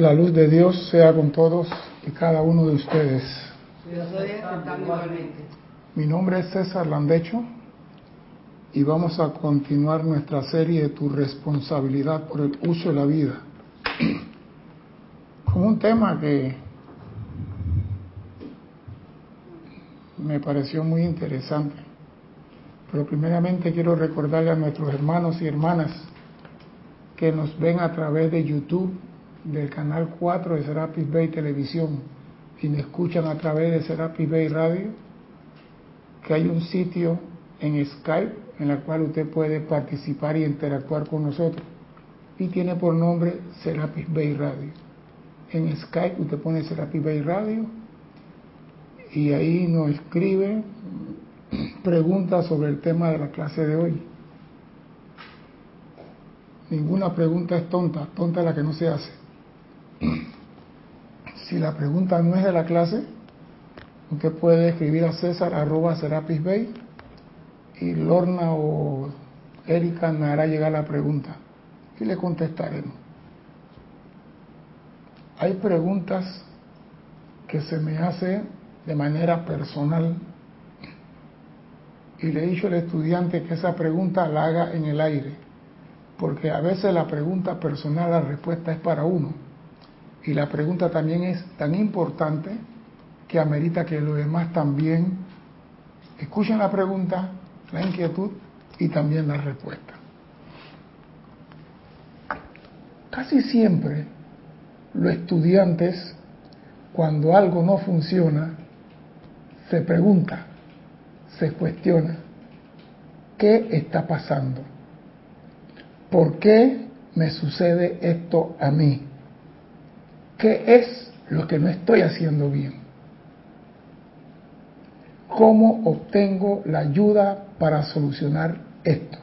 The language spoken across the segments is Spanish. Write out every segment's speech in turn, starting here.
La luz de Dios sea con todos y cada uno de ustedes. Mi nombre es César Landecho y vamos a continuar nuestra serie de tu responsabilidad por el uso de la vida. Con un tema que me pareció muy interesante. Pero primeramente quiero recordarle a nuestros hermanos y hermanas que nos ven a través de YouTube, del canal 4 de Serapis Bay Televisión, y me escuchan a través de Serapis Bay Radio, que hay un sitio en Skype en el cual usted puede participar y interactuar con nosotros. Y tiene por nombre Serapis Bay Radio. En Skype usted pone Serapis Bay Radio y ahí nos escribe preguntas sobre el tema de la clase de hoy. Ninguna pregunta es tonta, tonta la que no se hace. Si la pregunta no es de la clase, usted puede escribir a César arroba Serapis Bay y Lorna o Erika me hará llegar la pregunta y le contestaremos. Hay preguntas que se me hacen de manera personal y le he dicho al estudiante que esa pregunta la haga en el aire, porque a veces la pregunta personal, la respuesta es para uno, y la pregunta también es tan importante que amerita que los demás también escuchen la pregunta, la inquietud y también la respuesta. Casi siempre los estudiantes, cuando algo no funciona, se pregunta, se cuestiona, ¿qué está pasando? ¿Por qué me sucede esto a mí? ¿Qué es lo que no estoy haciendo bien? ¿Cómo obtengo la ayuda para solucionar esto?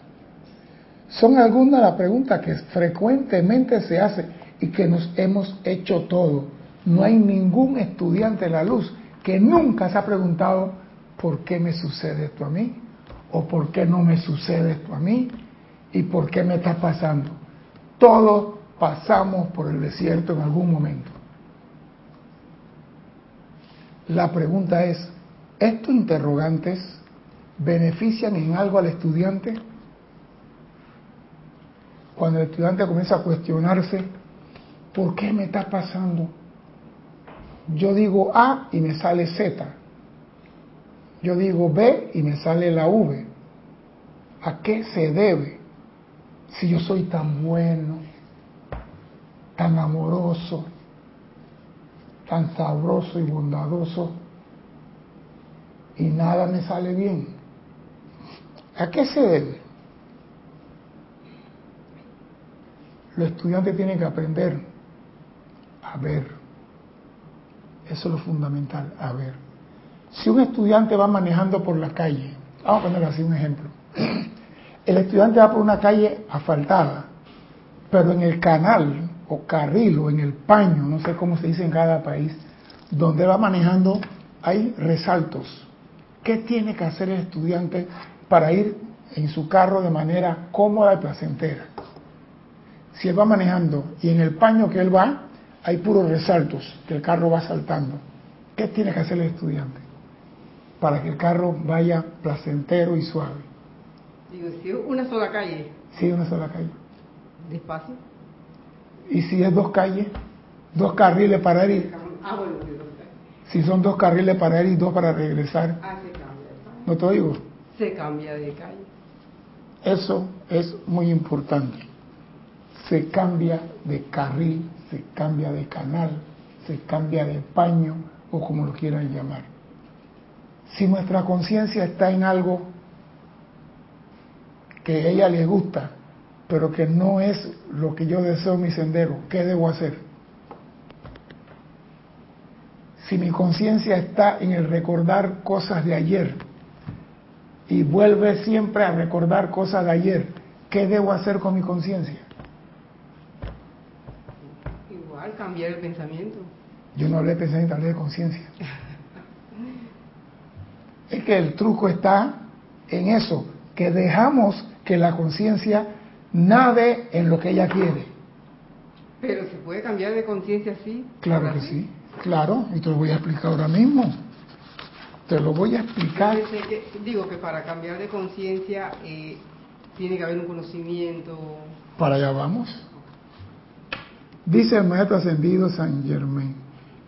Son algunas las preguntas que frecuentemente se hacen y que nos hemos hecho todos. No hay ningún estudiante de la luz que nunca se ha preguntado ¿por qué me sucede esto a mí? ¿O por qué no me sucede esto a mí? ¿Y por qué me está pasando? Todos pasamos por el desierto en algún momento. La pregunta es, ¿estos interrogantes benefician en algo al estudiante? Cuando el estudiante comienza a cuestionarse, ¿por qué me está pasando? Yo digo A y me sale Z. Yo digo B y me sale la V. ¿A qué se debe? Si yo soy tan bueno, tan amoroso, tan sabroso y bondadoso, y nada me sale bien. ¿A qué se debe? Los estudiantes tienen que aprender a ver. Eso es lo fundamental, a ver. Si un estudiante va manejando por la calle, vamos a poner así un ejemplo, el estudiante va por una calle asfaltada, pero en el canal o carril o en el paño, no sé cómo se dice en cada país, donde va manejando hay resaltos. ¿Qué tiene que hacer el estudiante para ir en su carro de manera cómoda y placentera? Si él va manejando y en el paño que él va hay puros resaltos que el carro va saltando, ¿qué tiene que hacer el estudiante? para que el carro vaya placentero y suave. Digo, si una sola calle. Sí, una sola calle. Despacio. Y si es dos calles, dos carriles para ir. Ah, bueno, Si son dos carriles para ir y dos para regresar. Ah, se cambia. ¿No te oigo? Se cambia de calle. Eso es muy importante. Se cambia de carril, se cambia de canal, se cambia de paño o como lo quieran llamar. Si nuestra conciencia está en algo que a ella le gusta, pero que no es lo que yo deseo en mi sendero, ¿qué debo hacer? Si mi conciencia está en el recordar cosas de ayer y vuelve siempre a recordar cosas de ayer, ¿qué debo hacer con mi conciencia? Igual, cambiar el pensamiento. Yo no hablé de pensamiento, hablé de conciencia. Es que el truco está en eso, que dejamos que la conciencia nade en lo que ella quiere. Pero se puede cambiar de conciencia así. Claro que sí, claro, y te lo voy a explicar ahora mismo. Te lo voy a explicar. digo que para cambiar de conciencia eh, tiene que haber un conocimiento. Para allá vamos. Dice el maestro ascendido San Germain,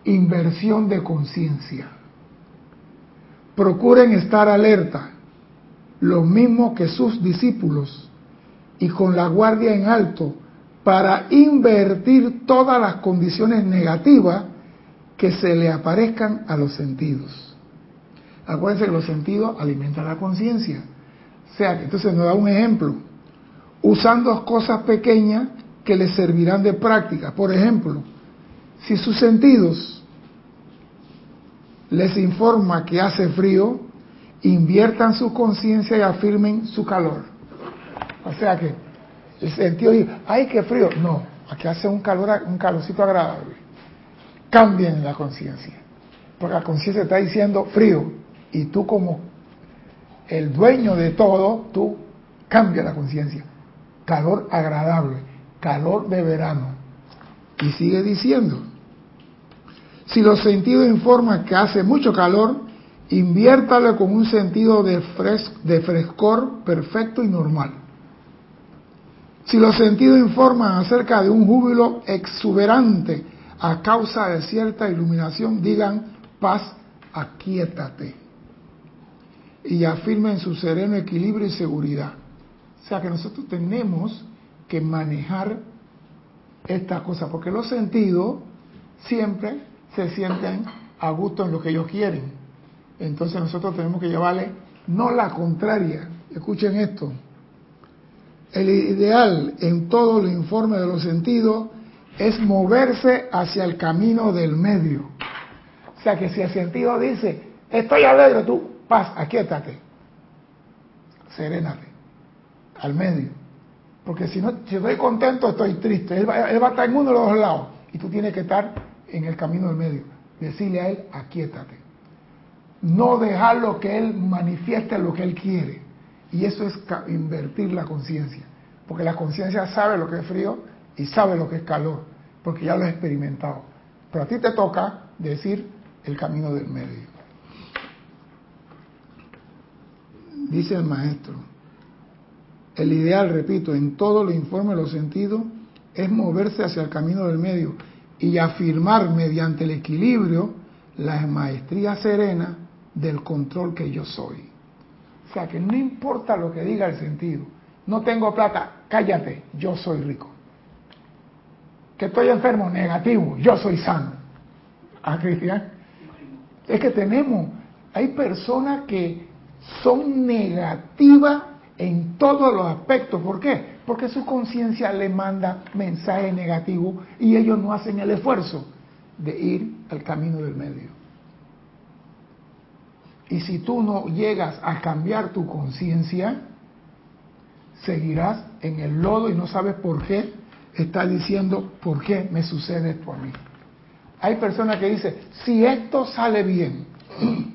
inversión de conciencia. Procuren estar alerta, lo mismo que sus discípulos, y con la guardia en alto, para invertir todas las condiciones negativas que se le aparezcan a los sentidos. Acuérdense que los sentidos alimentan la conciencia. O sea, que entonces nos da un ejemplo. Usando cosas pequeñas que les servirán de práctica. Por ejemplo, si sus sentidos les informa que hace frío, inviertan su conciencia y afirmen su calor. O sea que el sentido dice, ay, qué frío. No, aquí hace un calor, un calorcito agradable. Cambien la conciencia. Porque la conciencia está diciendo frío y tú como el dueño de todo, tú cambias la conciencia. Calor agradable, calor de verano. Y sigue diciendo, si los sentidos informan que hace mucho calor, inviértale con un sentido de, de frescor perfecto y normal. Si los sentidos informan acerca de un júbilo exuberante a causa de cierta iluminación, digan paz, aquíétate y afirmen su sereno equilibrio y seguridad. O sea que nosotros tenemos que manejar esta cosa, porque los sentidos siempre se sienten a gusto en lo que ellos quieren. Entonces nosotros tenemos que llevarle no la contraria. Escuchen esto. El ideal en todo el informe de los sentidos es moverse hacia el camino del medio. O sea que si el sentido dice, estoy alegre, tú paz, aquíétate, serénate, al medio. Porque si no, si estoy contento, estoy triste. Él va, él va a estar en uno de los dos lados. Y tú tienes que estar en el camino del medio. Decirle a él, aquíétate. No dejarlo que él manifieste lo que él quiere. Y eso es invertir la conciencia. Porque la conciencia sabe lo que es frío y sabe lo que es calor. Porque ya lo ha experimentado. Pero a ti te toca decir el camino del medio. dice el maestro, el ideal, repito, en todo lo informe los sentidos, es moverse hacia el camino del medio y afirmar mediante el equilibrio la maestría serena del control que yo soy. O sea que no importa lo que diga el sentido, no tengo plata, cállate, yo soy rico. Que estoy enfermo, negativo, yo soy sano. ¿Ah, Cristian? Es que tenemos, hay personas que son negativas en todos los aspectos. ¿Por qué? Porque su conciencia le manda mensaje negativo y ellos no hacen el esfuerzo de ir al camino del medio. Y si tú no llegas a cambiar tu conciencia, seguirás en el lodo y no sabes por qué estás diciendo, ¿por qué me sucede esto a mí? Hay personas que dicen, si esto sale bien,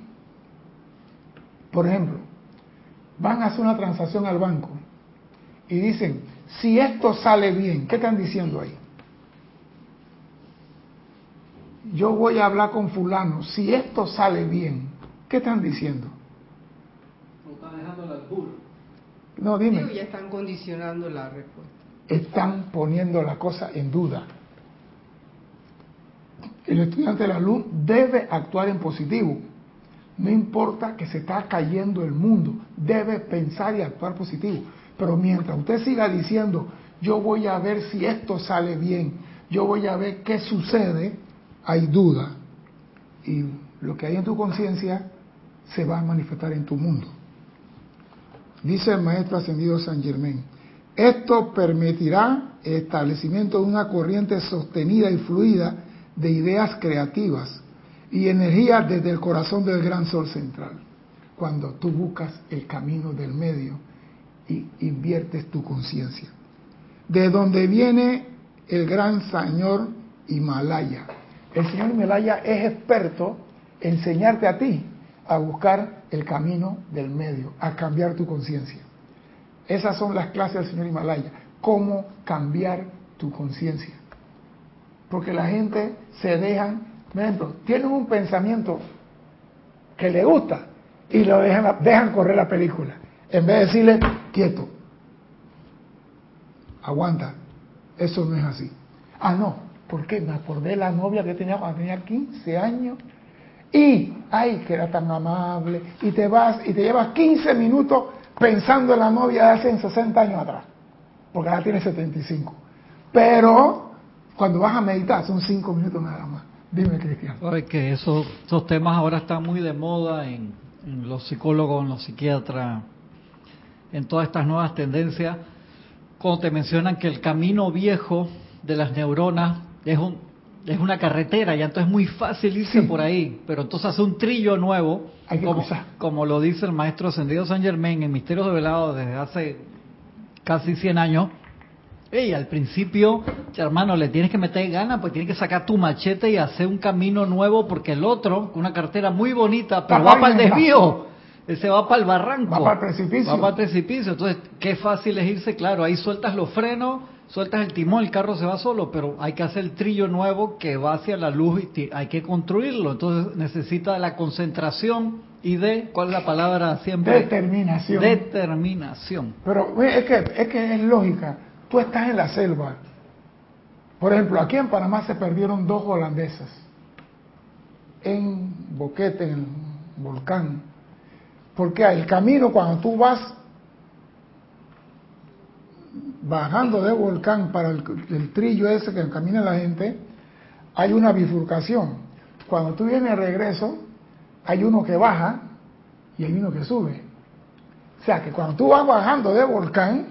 por ejemplo, van a hacer una transacción al banco y dicen, si esto sale bien, ¿qué están diciendo ahí? Yo voy a hablar con fulano, si esto sale bien, ¿qué están diciendo? No están dejando. No, dime. ya están condicionando la respuesta. Están poniendo la cosa en duda. El estudiante de la luz debe actuar en positivo no importa que se está cayendo el mundo, debe pensar y actuar positivo. Pero mientras usted siga diciendo, yo voy a ver si esto sale bien, yo voy a ver qué sucede, hay duda. Y lo que hay en tu conciencia se va a manifestar en tu mundo. Dice el maestro ascendido San Germán, esto permitirá el establecimiento de una corriente sostenida y fluida de ideas creativas y energía desde el corazón del gran sol central. Cuando tú buscas el camino del medio y inviertes tu conciencia. De donde viene el gran señor Himalaya. El señor Himalaya es experto en enseñarte a ti a buscar el camino del medio, a cambiar tu conciencia. Esas son las clases del señor Himalaya. Cómo cambiar tu conciencia. Porque la gente se dejan, por tienen un pensamiento que le gusta y lo dejan, dejan correr la película. En vez de decirle, quieto, aguanta, eso no es así. Ah, no, porque me acordé de la novia que tenía cuando tenía 15 años y, ay, que era tan amable, y te vas y te llevas 15 minutos pensando en la novia de hace 60 años atrás, porque ahora tiene 75. Pero cuando vas a meditar son 5 minutos nada más. Dime, Cristian. que esos, esos temas ahora están muy de moda en, en los psicólogos, en los psiquiatras, en todas estas nuevas tendencias, cuando te mencionan que el camino viejo de las neuronas es un es una carretera, y entonces es muy fácil irse por ahí, pero entonces hace un trillo nuevo, como, como, lo dice el maestro ascendido San Germain en Misterios de Velado desde hace casi 100 años. Y al principio, hermano, le tienes que meter ganas, pues tienes que sacar tu machete y hacer un camino nuevo, porque el otro, con una carretera muy bonita, pero va para el desvío. Ese va para el barranco. Va para el precipicio. Va para el precipicio. Entonces, qué fácil es irse, claro, ahí sueltas los frenos, sueltas el timón, el carro se va solo, pero hay que hacer el trillo nuevo que va hacia la luz y hay que construirlo. Entonces necesita la concentración y de, ¿cuál es la palabra siempre? Determinación. Determinación. Pero es que, es que es lógica. Tú estás en la selva. Por ejemplo, aquí en Panamá se perdieron dos holandesas. En Boquete, en el volcán. Porque el camino cuando tú vas bajando del volcán para el, trillo ese que camina la gente, hay una bifurcación. Cuando tú vienes de regreso, hay uno que baja y hay uno que sube. O sea que cuando tú vas bajando del volcán,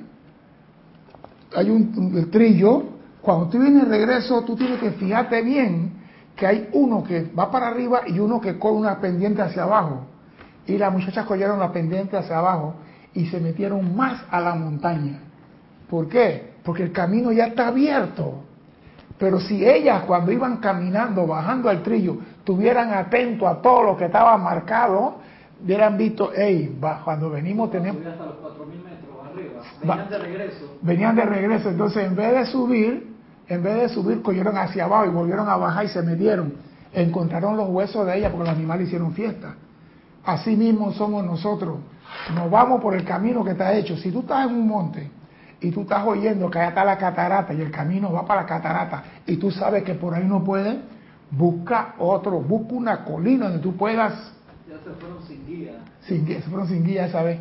hay un, trillo, cuando tú vienes de regreso, tú tienes que fijarte bien que hay uno que va para arriba y uno que coge una pendiente hacia abajo. Y las muchachas cogieron la pendiente hacia abajo y se metieron más a la montaña. ¿Por qué? Porque el camino ya está abierto. Pero si ellas cuando iban caminando, bajando al trillo, tuvieran atento a todo lo que estaba marcado, hubieran visto, hey, cuando venimos tenemos... Hasta los 4.000 metros arriba. Venían de regreso. Venían de regreso. Entonces, en vez de subir, en vez de subir, cogieron hacia abajo y volvieron a bajar y se metieron. Encontraron los huesos de ella porque los animales hicieron fiesta. Así mismo somos nosotros. Nos vamos por el camino que está hecho. Si tú estás en un monte y tú estás oyendo que allá está la catarata y el camino va para la catarata y tú sabes que por ahí no puedes, busca otro, busca una colina donde tú puedas. Ya se fueron sin guía. Sin guía, se fueron sin guía esa vez.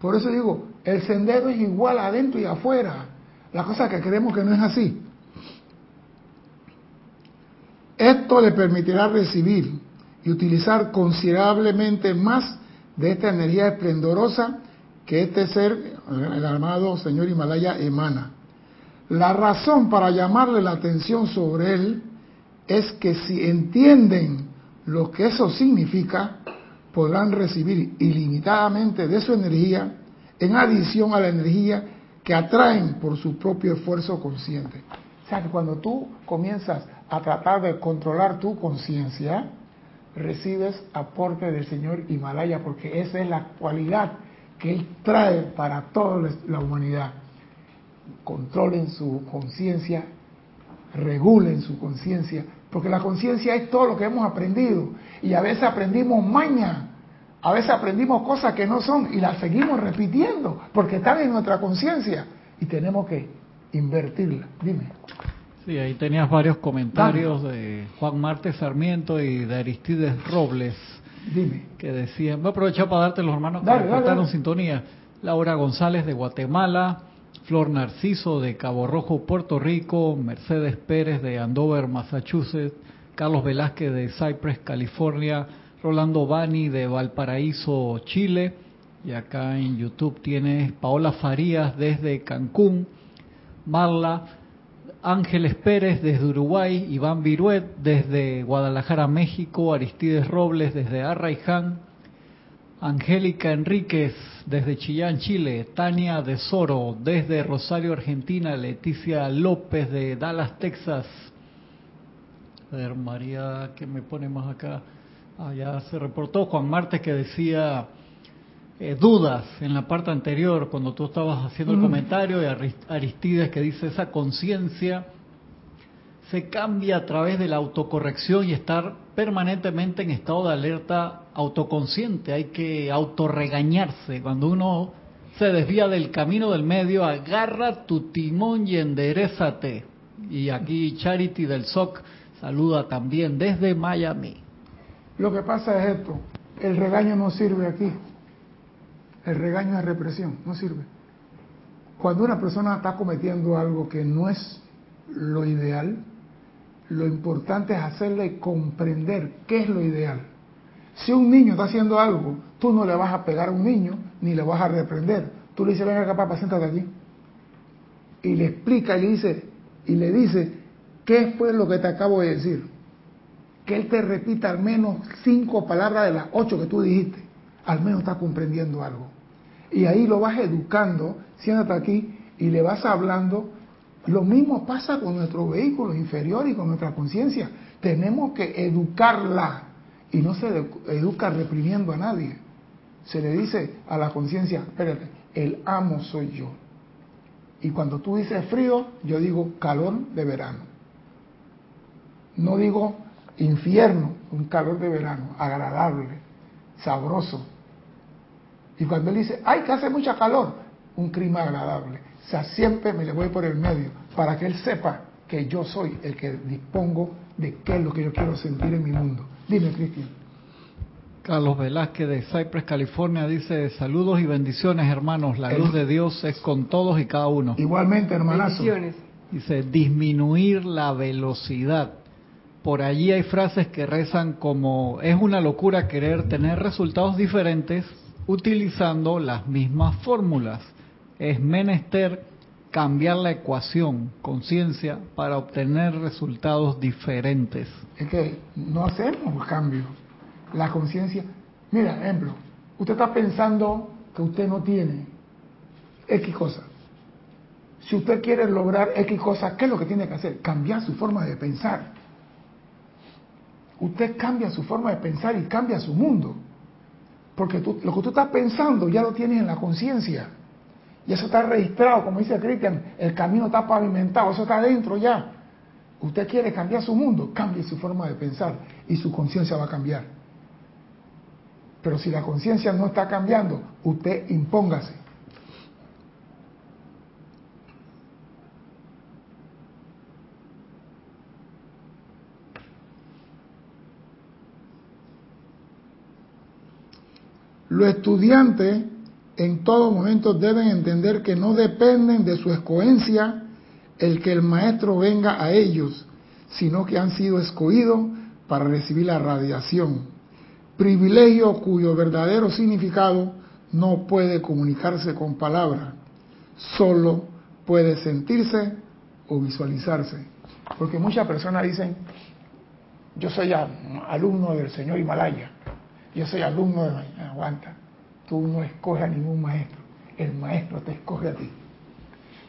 Por eso digo, el sendero es igual adentro y afuera. La cosa que creemos que no es así. Esto le permitirá recibir y utilizar considerablemente más de esta energía esplendorosa que este ser, el amado señor Himalaya, emana. La razón para llamarle la atención sobre él es que si entienden lo que eso significa, podrán recibir ilimitadamente de su energía en adición a la energía que atraen por su propio esfuerzo consciente. O sea que cuando tú comienzas a tratar de controlar tu conciencia, recibes aporte del señor Himalaya, porque esa es la cualidad que Él trae para toda la humanidad. Controlen su conciencia, regulen su conciencia, porque la conciencia es todo lo que hemos aprendido. Y a veces aprendimos maña, a veces aprendimos cosas que no son y las seguimos repitiendo, porque están en nuestra conciencia y tenemos que invertirla. Dime. Sí, ahí tenías varios comentarios de Juan Marte Sarmiento y de Aristides Robles Dime. Que decían, voy a aprovechar para darte los hermanos que reportaron sintonía. Laura González de Guatemala, Flor Narciso de Cabo Rojo, Puerto Rico, Mercedes Pérez de Andover, Massachusetts, Carlos Velázquez de Cypress, California, Rolando Bani de Valparaíso, Chile, y acá en YouTube tienes Paola Farías desde Cancún, Marla Ángeles Pérez desde Uruguay, Iván Viruet desde Guadalajara, México, Aristides Robles desde Arraiján, Angélica Enríquez desde Chillán, Chile, Tania de Soro desde Rosario, Argentina, Leticia López de Dallas, Texas. A ver, María, ¿qué me pone más acá? Allá se reportó Juan Martes que decía eh, dudas en la parte anterior, cuando tú estabas haciendo el mm. comentario, de Aristides que dice esa conciencia se cambia a través de la autocorrección y estar permanentemente en estado de alerta autoconsciente. Hay que autorregañarse. Cuando uno se desvía del camino del medio, agarra tu timón y enderezate. Y aquí Charity del SOC saluda también desde Miami. Lo que pasa es esto, el regaño no sirve aquí. El regaño es represión, no sirve. Cuando una persona está cometiendo algo que no es lo ideal, lo importante es hacerle comprender qué es lo ideal. Si un niño está haciendo algo, tú no le vas a pegar a un niño ni le vas a reprender. Tú le dices, venga acá, papá, siéntate aquí. Y le explica y le dice, y le dice, ¿qué fue lo que te acabo de decir? Que él te repita al menos cinco palabras de las ocho que tú dijiste. Al menos está comprendiendo algo. Y ahí lo vas educando, siéntate aquí y le vas hablando. Lo mismo pasa con nuestro vehículo inferior y con nuestra conciencia. Tenemos que educarla y no se educa reprimiendo a nadie. Se le dice a la conciencia, espérate, el amo soy yo. Y cuando tú dices frío, yo digo calor de verano. No digo infierno, un calor de verano, agradable, sabroso. Y cuando él dice, ay, que hace mucha calor, un clima agradable. O sea, siempre me le voy por el medio, para que él sepa que yo soy el que dispongo de qué es lo que yo quiero sentir en mi mundo. Dime, Cristian. Carlos Velázquez de Cypress, California, dice, saludos y bendiciones, hermanos. La luz de Dios es con todos y cada uno. Igualmente, hermanazo. Bendiciones. Dice, disminuir la velocidad. Por allí hay frases que rezan como, es una locura querer tener resultados diferentes utilizando las mismas fórmulas. Es menester cambiar la ecuación, conciencia, para obtener resultados diferentes. Es que no hacemos cambio. La conciencia, mira, ejemplo, usted está pensando que usted no tiene X cosa. Si usted quiere lograr X cosa, ¿qué es lo que tiene que hacer? Cambiar su forma de pensar. Usted cambia su forma de pensar y cambia su mundo. Porque lo que tú estás pensando ya lo tienes en la conciencia. Y eso está registrado, como dice Cristian, el camino está pavimentado, eso está adentro ya. Usted quiere cambiar su mundo, cambie su forma de pensar y su conciencia va a cambiar. Pero si la conciencia no está cambiando, usted impóngase. Los estudiantes en todo momento deben entender que no dependen de su escogencia el que el maestro venga a ellos, sino que han sido escogidos para recibir la radiación, privilegio cuyo verdadero significado no puede comunicarse con palabras, solo puede sentirse o visualizarse. Porque muchas personas dicen, yo soy alumno del señor Himalaya, yo soy alumno de... Aguanta, tú no escoges a ningún maestro, el maestro te escoge a ti.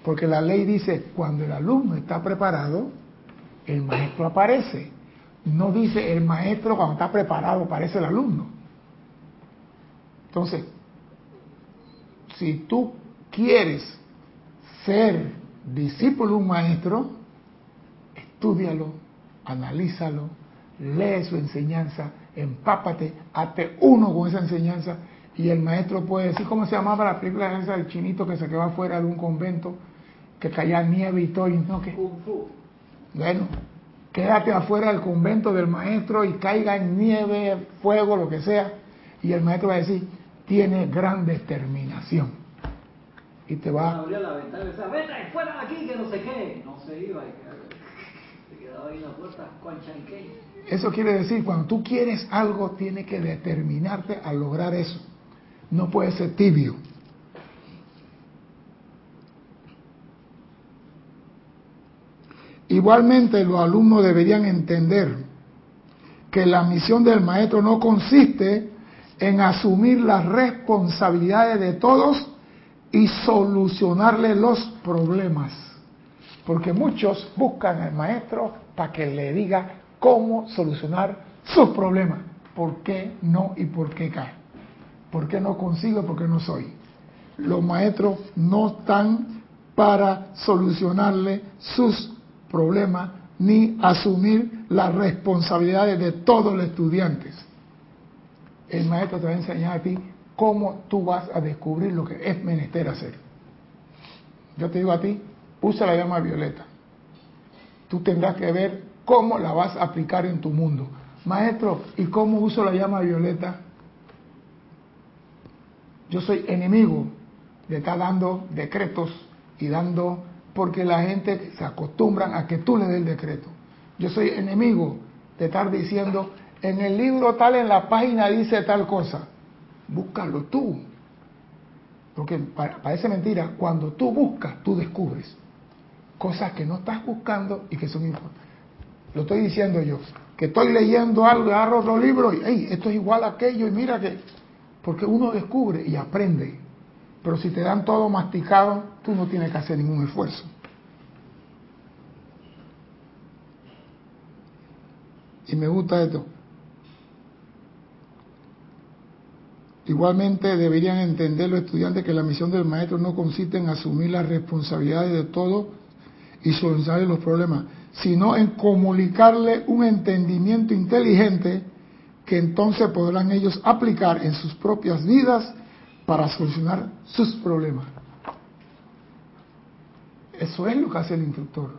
Porque la ley dice, cuando el alumno está preparado, el maestro aparece. No dice el maestro cuando está preparado, aparece el alumno. Entonces, si tú quieres ser discípulo de un maestro, estúdialo, analízalo, lee su enseñanza, empápate, hazte uno con esa enseñanza y el maestro puede decir, ¿cómo se llamaba la película esa del chinito que se quedó afuera de un convento, que caía nieve y todo? Y no, que... Bueno, quédate afuera del convento del maestro y caiga en nieve, fuego, lo que sea, y el maestro va a decir, tiene gran determinación. Y te va... Abría la ventana y decía, vete fuera de aquí, que no sé qué. No se iba, Eso quiere decir, cuando tú quieres algo, tienes que determinarte a lograr eso. No puede ser tibio. Igualmente los alumnos deberían entender que la misión del maestro no consiste en asumir las responsabilidades de todos y solucionarle los problemas. Porque muchos buscan al maestro para que le diga cómo solucionar sus problemas. ¿Por qué no y por qué cae? ¿Por qué no consigo? ¿Por qué no soy? Los maestros no están para solucionarle sus problemas ni asumir las responsabilidades de todos los estudiantes. El maestro te va a enseñar a ti cómo tú vas a descubrir lo que es menester hacer. Yo te digo a ti, usa la llama violeta. Tú tendrás que ver cómo la vas a aplicar en tu mundo. Maestro, ¿y cómo uso la llama violeta? Yo soy enemigo de estar dando decretos y dando, porque la gente se acostumbra a que tú le des el decreto. Yo soy enemigo de estar diciendo, en el libro tal, en la página dice tal cosa. Búscalo tú. Porque parece mentira, cuando tú buscas, tú descubres cosas que no estás buscando y que son importantes. Lo estoy diciendo yo, que estoy leyendo algo, agarro otro libro y, hey, esto es igual a aquello y mira que, porque uno descubre y aprende. Pero si te dan todo masticado, tú no tienes que hacer ningún esfuerzo. Y me gusta esto. Igualmente deberían entender los estudiantes que la misión del maestro no consiste en asumir las responsabilidades de todo y solucionar los problemas, sino en comunicarle un entendimiento inteligente que entonces podrán ellos aplicar en sus propias vidas para solucionar sus problemas. Eso es lo que hace el instructor.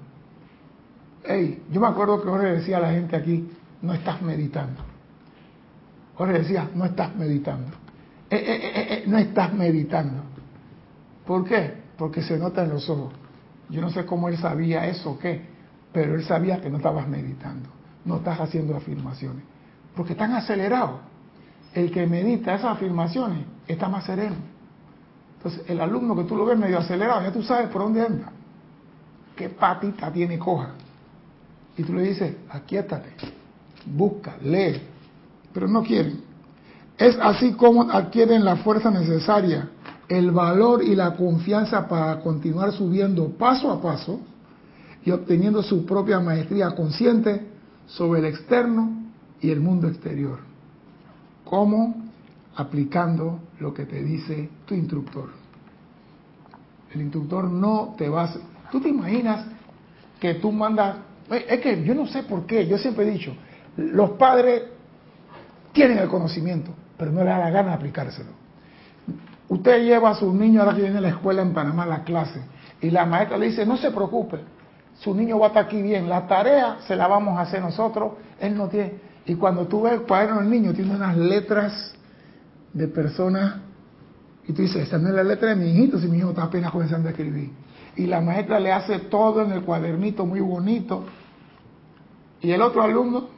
Hey, yo me acuerdo que Jorge decía a la gente aquí, no estás meditando. Jorge decía, no estás meditando. Eh, eh, eh, no estás meditando. ¿Por qué? Porque se nota en los ojos. Yo no sé cómo él sabía eso o qué, pero él sabía que no estabas meditando, no estás haciendo afirmaciones, porque están acelerados. El que medita esas afirmaciones está más sereno. Entonces, el alumno que tú lo ves medio acelerado, ya tú sabes por dónde anda, qué patita tiene coja. Y tú le dices, aquíétate, busca, lee, pero no quieren. Es así como adquieren la fuerza necesaria, el valor y la confianza para continuar subiendo paso a paso y obteniendo su propia maestría consciente sobre el externo y el mundo exterior. ¿Cómo? Aplicando lo que te dice tu instructor. El instructor no te va a... ¿Tú te imaginas que tú mandas... Es que yo no sé por qué, yo siempre he dicho, los padres tienen el conocimiento, pero no le da la gana de aplicárselo. Usted lleva a su niño ahora que viene a la escuela en Panamá la clase y la maestra le dice, no se preocupe, su niño va a aquí bien, la tarea se la vamos a hacer nosotros, él no tiene. Y cuando tú ves el cuaderno del niño, tiene unas letras de personas, y tú dices, esa no es la letra de mi hijito, si mi hijo está apenas comenzando a escribir. Y la maestra le hace todo en el cuadernito muy bonito. Y el otro alumno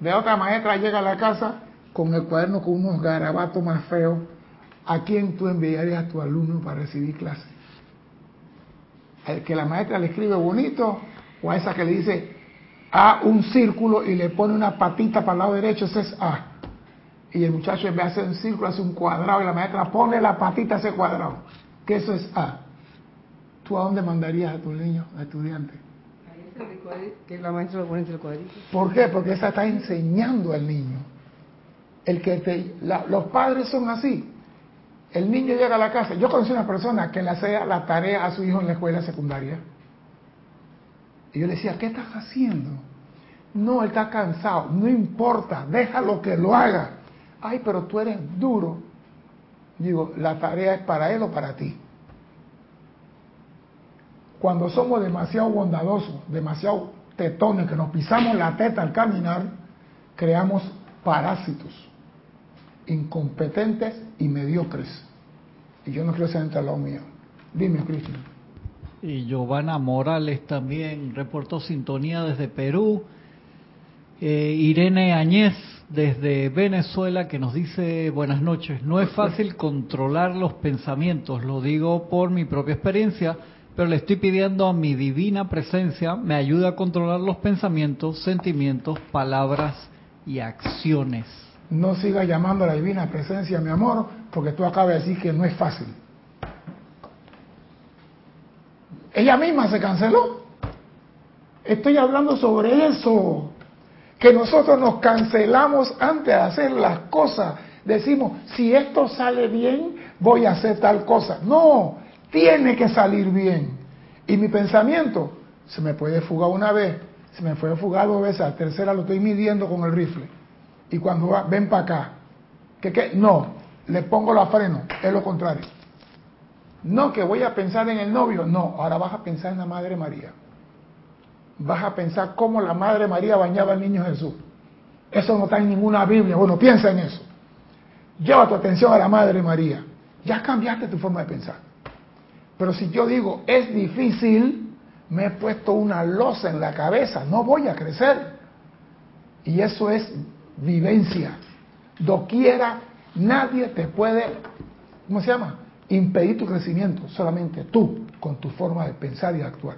de otra maestra llega a la casa con el cuaderno con unos garabatos más feos. ¿A quién tú enviarías a tu alumno para recibir clase? ¿El que la maestra le escribe bonito o a esa que le dice a un círculo y le pone una patita para el lado derecho? Ese es A. Y el muchacho en vez de hacer un círculo hace un cuadrado y la maestra pone la patita a ese cuadrado. Que eso es A. ¿Tú a dónde mandarías a tu niño, a estudiante? Que la maestra lo pone entre el cuadrito. ¿Por qué? Porque esa está enseñando al niño. El que te, los padres son así. El niño llega a la casa. Yo conocí una persona que le hacía la tarea a su hijo en la escuela secundaria. Y yo le decía, ¿qué estás haciendo? No, él está cansado. No importa, déjalo que lo haga. Ay, pero tú eres duro. Digo, la tarea es para él o para ti. Cuando somos demasiado bondadosos, demasiado tetones, que nos pisamos la teta al caminar, creamos parásitos incompetentes y mediocres. Y yo no quiero ser al mío. Dime, Cristian. Y Giovanna Morales también reportó sintonía desde Perú. Eh, Irene Añez desde Venezuela que nos dice buenas noches. No es fácil controlar los pensamientos, lo digo por mi propia experiencia, pero le estoy pidiendo a mi divina presencia me ayude a controlar los pensamientos, sentimientos, palabras y acciones no sigas llamando a la divina presencia, mi amor, porque tú acabas de decir que no es fácil. Ella misma se canceló. Estoy hablando sobre eso. Que nosotros nos cancelamos antes de hacer las cosas. Decimos, si esto sale bien, voy a hacer tal cosa. No, tiene que salir bien. Y mi pensamiento se me puede fugar una vez, Se me fue fugado dos veces, a tercera lo estoy midiendo con el rifle. Y cuando va, ven para acá. ¿Qué qué? No, le pongo la freno, es lo contrario. No, que voy a pensar en el novio. No, ahora vas a pensar en la Madre María. Vas a pensar cómo la Madre María bañaba al niño Jesús. Eso no está en ninguna Biblia. Bueno, piensa en eso. Lleva tu atención a la Madre María. Ya cambiaste tu forma de pensar. Pero si yo digo, es difícil, me he puesto una losa en la cabeza, no voy a crecer. Y eso es vivencia. Doquiera, nadie te puede, ¿cómo se llama? Impedir tu crecimiento, solamente tú, con tu forma de pensar y actuar.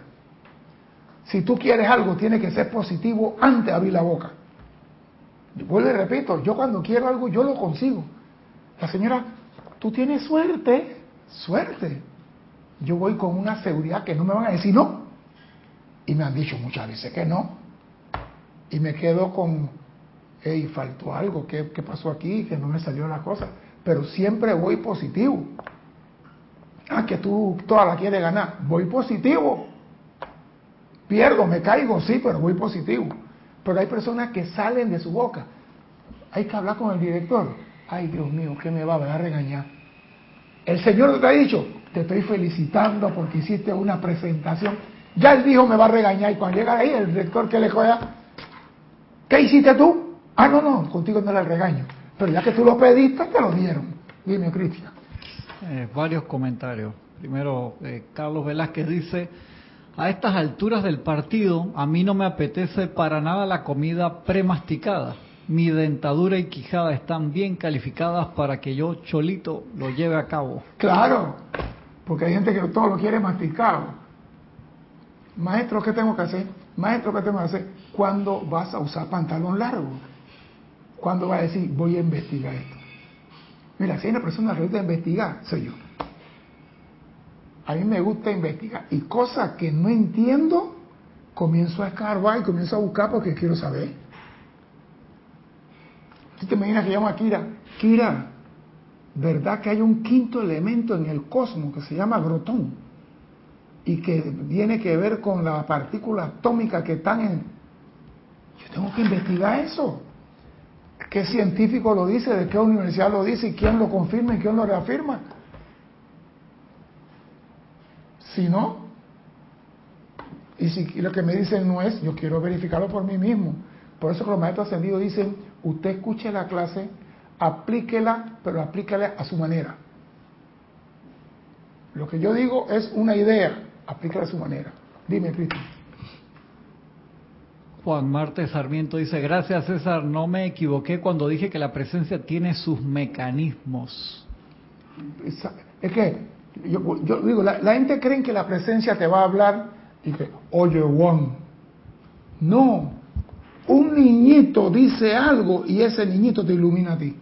Si tú quieres algo, tiene que ser positivo antes de abrir la boca. Vuelvo y repito, yo cuando quiero algo, yo lo consigo. La señora, tú tienes suerte, suerte. Yo voy con una seguridad que no me van a decir no. Y me han dicho muchas veces que no. Y me quedo con, hey, faltó algo, ¿qué, qué pasó aquí? Que no me salió la cosa. Pero siempre voy positivo. Ah, que tú toda la quieres ganar. Voy positivo. Pierdo, me caigo, sí, pero voy positivo. Pero hay personas que salen de su boca. Hay que hablar con el director. Ay, Dios mío, ¿qué me va a regañar? El Señor te ha dicho, te estoy felicitando porque hiciste una presentación. Ya él dijo, me va a regañar. Y cuando llega ahí, el director que le juega, ¿qué hiciste tú? Ah, no, no, contigo no era el regaño. Pero ya que tú lo pediste, te lo dieron. Dime, Cristian. Eh, varios comentarios. Primero, eh, Carlos Velázquez dice, a estas alturas del partido, a mí no me apetece para nada la comida premasticada. Mi dentadura y quijada están bien calificadas para que yo, cholito, lo lleve a cabo. Claro, porque hay gente que todo lo quiere masticado. Maestro, ¿qué tengo que hacer? Maestro, ¿qué tengo que hacer? ¿Cuándo vas a usar pantalón largo? ¿Cuándo vas a decir, voy a investigar esto? Mira, si hay una persona que gusta investigar, soy yo. A mí me gusta investigar. Y cosas que no entiendo, comienzo a escarbar y comienzo a buscar porque quiero saber. ¿Tú te imaginas que llamo a Kira? Kira, ¿verdad que hay un quinto elemento en el cosmos que se llama grotón? Y que tiene que ver con la partícula atómica que están en... Yo tengo que investigar eso. ¿Qué científico lo dice? ¿De qué universidad lo dice? ¿Y quién lo confirma y quién lo reafirma? Si no, y si lo que me dicen no es, yo quiero verificarlo por mí mismo. Por eso que los maestros ascendidos dicen, usted escuche la clase, aplíquela, pero aplíquela a su manera. Lo que yo digo es una idea, aplíquela a su manera. Dime, Cristian. Juan Marte Sarmiento dice, gracias César, no me equivoqué cuando dije que la presencia tiene sus mecanismos. Es que, yo, digo, la, gente cree que la presencia te va a hablar y que, oye Juan, no, un niñito dice algo y ese niñito te ilumina a ti.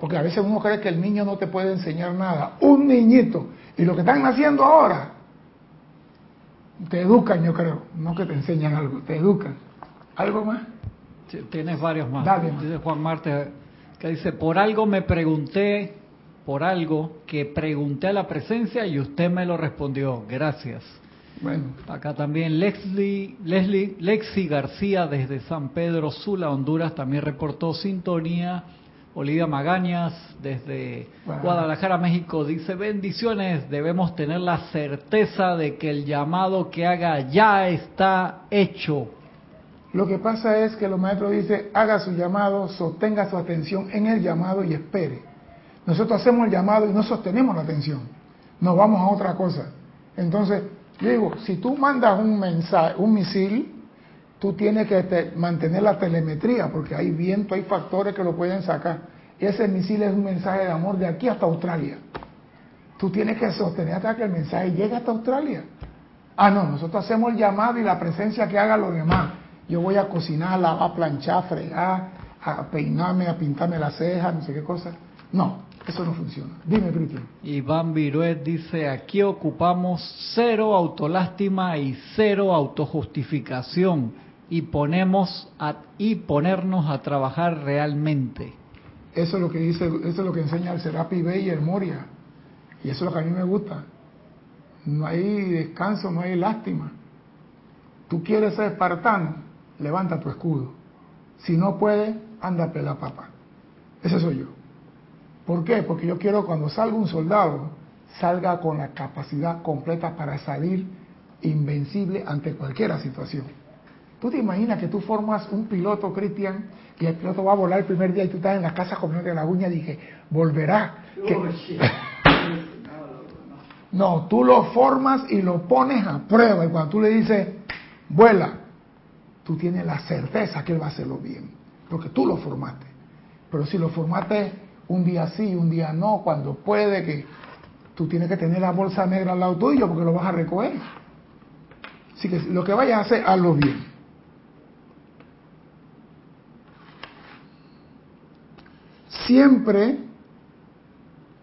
Porque a veces uno cree que el niño no te puede enseñar nada. Un niñito. Y lo que están haciendo ahora, te educan, yo creo. No que te enseñan algo, te educan. ¿Algo más? tienes varios más. Dale, dice Juan Marte, que dice, por algo me pregunté, por algo que pregunté a la presencia y usted me lo respondió. Gracias. Bueno. Acá también Leslie, Leslie, Lexi García desde San Pedro Sula, Honduras, también reportó sintonía. Olivia Magañas desde Guadalajara, México, dice bendiciones, debemos tener la certeza de que el llamado que haga ya está hecho. Lo que pasa es que los maestros dicen, haga su llamado, sostenga su atención en el llamado y espere. Nosotros hacemos el llamado y no sostenemos la atención, nos vamos a otra cosa. Entonces, digo, si tú mandas un mensaje, un misil, tú tienes que mantener la telemetría, porque hay viento, hay factores que lo pueden sacar. Ese misil es un mensaje de amor de aquí hasta Australia. Tú tienes que sostener hasta que el mensaje llegue hasta Australia. Ah, no, nosotros hacemos el llamado y la presencia que haga lo demás. Yo voy a cocinar, a planchar, a fregar, a peinarme, a pintarme las cejas, no sé qué cosa. No, eso no funciona. Dime, Cristian. Iván Viruet dice, aquí ocupamos cero autolástima y cero autojustificación y ponemos a, y ponernos a trabajar realmente. Eso es lo que dice, eso es lo que enseña el Serapi Bey y el Moria. Y eso es lo que a mí me gusta. No hay descanso, no hay lástima. Tú quieres ser espartano, levanta tu escudo. Si no puedes, anda pela papa. Ese soy yo. ¿Por qué? Porque yo quiero cuando salga un soldado, salga con la capacidad completa para salir invencible ante cualquier situación. ¿Tú te imaginas que tú formas un piloto, Cristian, y el piloto va a volar el primer día y tú estás en la casa comiendo la uña y dije, volverá? no, tú lo formas y lo pones a prueba y cuando tú le dices, vuela, tú tienes la certeza que él va a hacerlo bien, porque tú lo formaste. Pero si lo formaste un día sí, un día no, cuando puede que tú tienes que tener la bolsa negra al lado tuyo porque lo vas a recoger. Así que lo que vayas a hacer, hazlo bien. Siempre,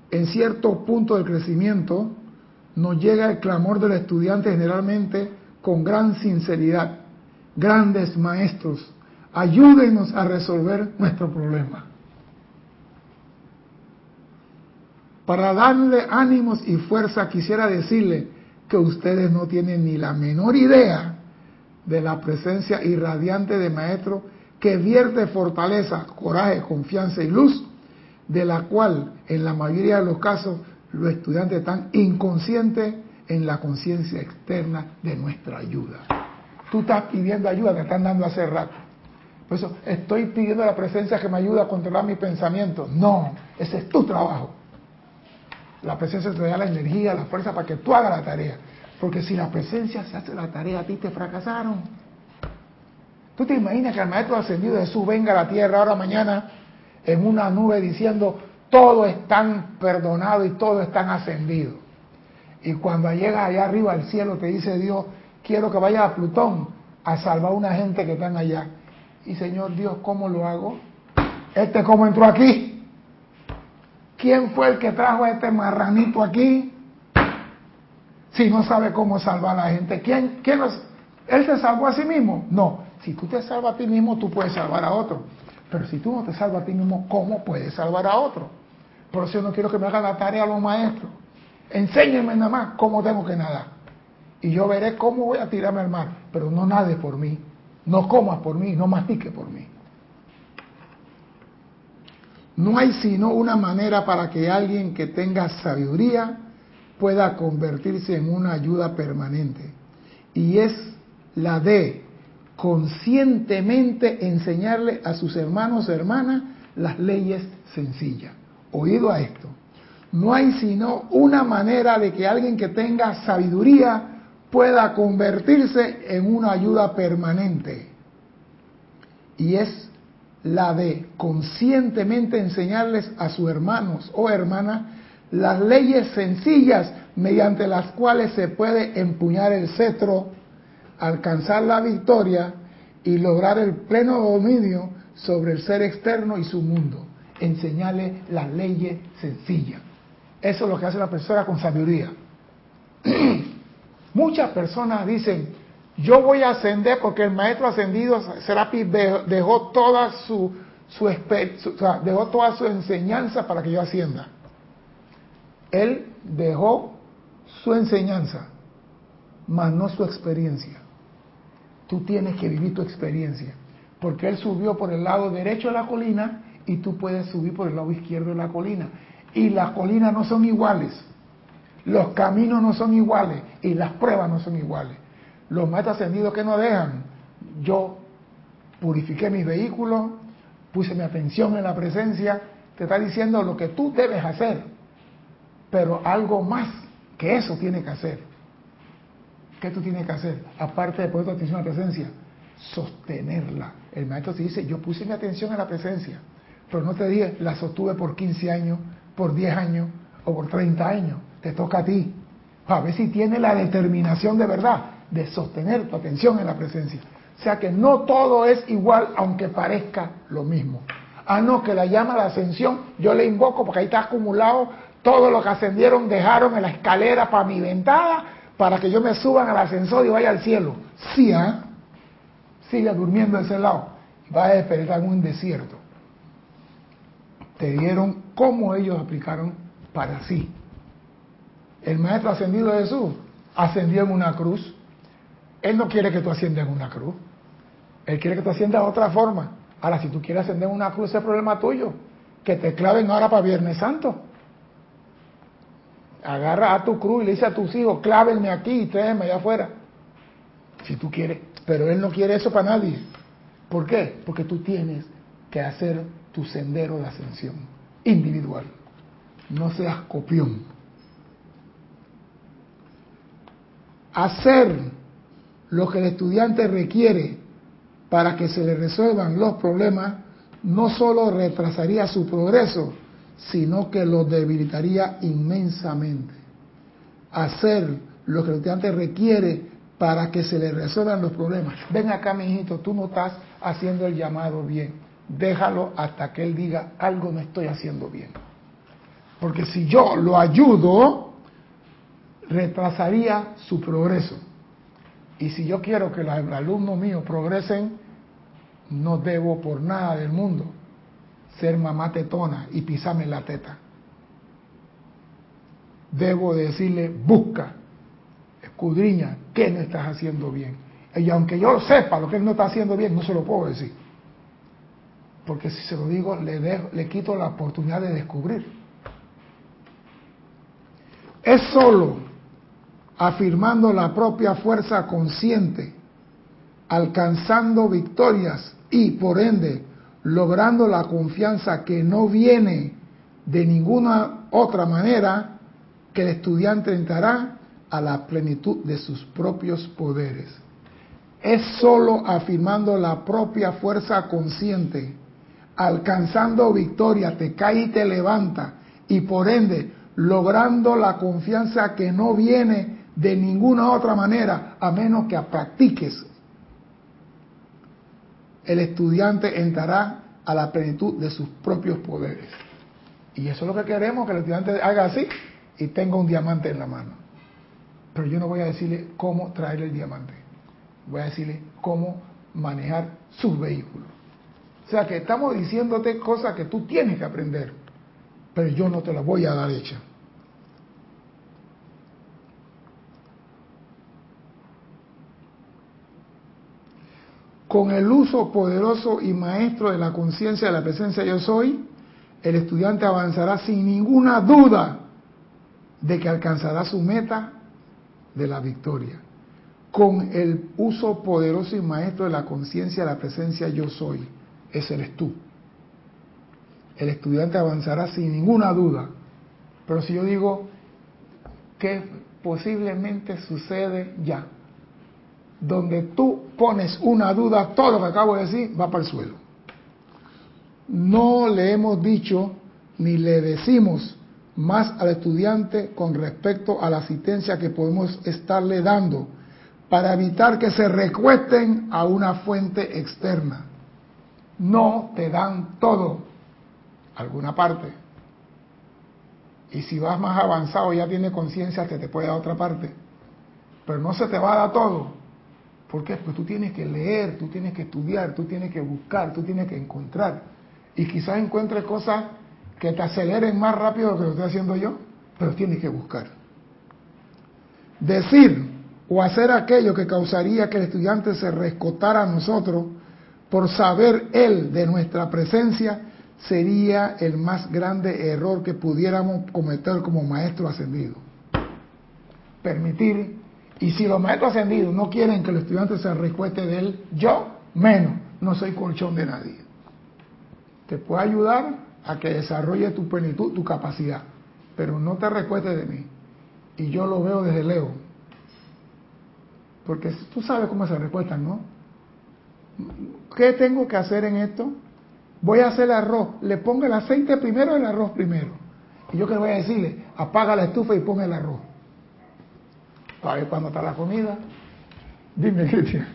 en cierto punto del crecimiento, nos llega el clamor del estudiante generalmente con gran sinceridad. Grandes maestros, ayúdenos a resolver nuestro problema. Para darle ánimos y fuerza quisiera decirle que ustedes no tienen ni la menor idea de la presencia irradiante de Maestro que vierte fortaleza, coraje, confianza y luz de la cual en la mayoría de los casos los estudiantes están inconscientes en la conciencia externa de nuestra ayuda. Tú estás pidiendo ayuda, te están dando hace rato. Por eso, estoy pidiendo la presencia que me ayude a controlar mi pensamiento. No, ese es tu trabajo. La presencia te da la energía, la fuerza para que tú hagas la tarea. Porque si la presencia se hace la tarea, a ti te fracasaron. ¿Tú te imaginas que el maestro ascendido de Jesús venga a la tierra ahora mañana en una nube diciendo, todo están perdonados y todo están ascendidos. Y cuando llega allá arriba al cielo te dice Dios, quiero que vaya a Plutón a salvar a una gente que están allá. Y Señor Dios, ¿cómo lo hago? ¿Este cómo entró aquí? ¿Quién fue el que trajo a este marranito aquí? Si no sabe cómo salvar a la gente. ¿Quién, quién ¿Él se salvó a sí mismo? No. Si tú te salvas a ti mismo, tú puedes salvar a otro. Pero si tú no te salvas a ti mismo, ¿cómo puedes salvar a otro? Por eso yo no quiero que me hagan la tarea a los maestros. Enséñenme nada más cómo tengo que nadar. Y yo veré cómo voy a tirarme al mar. Pero no nade por mí. No comas por mí. No mastique por mí. No hay sino una manera para que alguien que tenga sabiduría pueda convertirse en una ayuda permanente. Y es la de conscientemente enseñarle a sus hermanos y hermanas las leyes sencillas. Oído a esto. No hay sino una manera de que alguien que tenga sabiduría pueda convertirse en una ayuda permanente. Y es la de conscientemente enseñarles a sus hermanos o hermanas las leyes sencillas mediante las cuales se puede empuñar el cetro alcanzar la victoria y lograr el pleno dominio sobre el ser externo y su mundo. Enseñarle las leyes sencillas. Eso es lo que hace la persona con sabiduría. Muchas personas dicen, yo voy a ascender porque el maestro ascendido Serapi dejó toda su, su, dejó toda su enseñanza para que yo ascienda. Él dejó su enseñanza, mas no su experiencia. Tú tienes que vivir tu experiencia. Porque Él subió por el lado derecho de la colina y tú puedes subir por el lado izquierdo de la colina. Y las colinas no son iguales. Los caminos no son iguales. Y las pruebas no son iguales. Los maestros ascendidos que no dejan. Yo purifiqué mis vehículos, puse mi atención en la presencia. Te está diciendo lo que tú debes hacer. Pero algo más que eso tiene que hacer. ¿Qué tú tienes que hacer? Aparte de poner tu atención en la presencia, sostenerla. El maestro te dice, yo puse mi atención en la presencia, pero no te dije, la sostuve por 15 años, por 10 años o por 30 años. Te toca a ti. A ver si tienes la determinación de verdad de sostener tu atención en la presencia. O sea que no todo es igual aunque parezca lo mismo. Ah, no, que la llama la ascensión, yo le invoco porque ahí está acumulado todo lo que ascendieron, dejaron en la escalera para mi ventana para que yo me suban al ascensor y vaya al cielo. Sí, ¿ah? Durmiendo de ese lado. Va a despertar en un desierto. Te dieron cómo ellos aplicaron para sí. El maestro ascendido de Jesús ascendió en una cruz. Él no quiere que tú asciendas en una cruz. Él quiere que tú asciendas de otra forma. Ahora, si tú quieres ascender en una cruz, es problema tuyo. Que te claven ahora para Viernes Santo. Agarra a tu cruz y le dice a tus hijos, clávenme aquí y tráeme allá afuera. Si tú quieres. Pero Él no quiere eso para nadie. ¿Por qué? Porque tú tienes que hacer tu sendero de ascensión individual. No seas copión. Hacer lo que el estudiante requiere para que se le resuelvan los problemas no solo retrasaría su progreso, sino que lo debilitaría inmensamente. Hacer lo que el estudiante requiere para que se le resuelvan los problemas. Ven acá, mi hijito, tú no estás haciendo el llamado bien. Déjalo hasta que él diga algo no estoy haciendo bien. Porque si yo lo ayudo, retrasaría su progreso. Y si yo quiero que los alumnos míos progresen, no debo por nada del mundo ser mamá tetona y pisarme la teta. Debo decirle, busca, escudriña, ¿qué no estás haciendo bien? Y aunque yo sepa lo que él no está haciendo bien, no se lo puedo decir. Porque si se lo digo, le, le quito la oportunidad de descubrir. Es solo afirmando la propia fuerza consciente, alcanzando victorias y por ende logrando la confianza que no viene de ninguna otra manera que el estudiante entrará a la plenitud de sus propios poderes. Es sólo afirmando la propia fuerza consciente, alcanzando victoria, te cae y te levanta, y por ende logrando la confianza que no viene de ninguna otra manera, a menos que practiques el estudiante entrará a la plenitud de sus propios poderes. Y eso es lo que queremos, que el estudiante haga así y tenga un diamante en la mano. Pero yo no voy a decirle cómo traer el diamante. Voy a decirle cómo manejar sus vehículos. O sea que estamos diciéndote cosas que tú tienes que aprender, pero yo no te las voy a dar hecha. Con el uso poderoso y maestro de la conciencia de la presencia yo soy, el estudiante avanzará sin ninguna duda de que alcanzará su meta de la victoria. Con el uso poderoso y maestro de la conciencia de la presencia yo soy, ese eres tú. El estudiante avanzará sin ninguna duda. Pero si yo digo que posiblemente sucede ya, donde tú pones una duda, todo lo que acabo de decir va para el suelo. No le hemos dicho ni le decimos más al estudiante con respecto a la asistencia que podemos estarle dando para evitar que se recuesten a una fuente externa. No te dan todo, alguna parte. Y si vas más avanzado, ya tiene conciencia que te puede dar otra parte. Pero no se te va a dar todo ¿Por qué? Pues tú tienes que leer, tú tienes que estudiar, tú tienes que buscar, tú tienes que encontrar. Y quizás encuentres cosas que te aceleren más rápido lo que lo estoy haciendo yo, pero tienes que buscar. Decir o hacer aquello que causaría que el estudiante se rescotara a nosotros por saber él de nuestra presencia sería el más grande error que pudiéramos cometer como maestro ascendido. Permitir y si los maestros ascendidos no quieren que el estudiante se recueste de él, yo menos, no soy colchón de nadie. Te puedo ayudar a que desarrolle tu plenitud, tu capacidad, pero no te recuestes de mí. Y yo lo veo desde lejos. Porque tú sabes cómo se recuestan, ¿no? ¿Qué tengo que hacer en esto? Voy a hacer el arroz. Le pongo el aceite primero, el arroz primero. Y yo que voy a decirle, apaga la estufa y pon el arroz para ver cuándo está la comida. Dime, Cristian.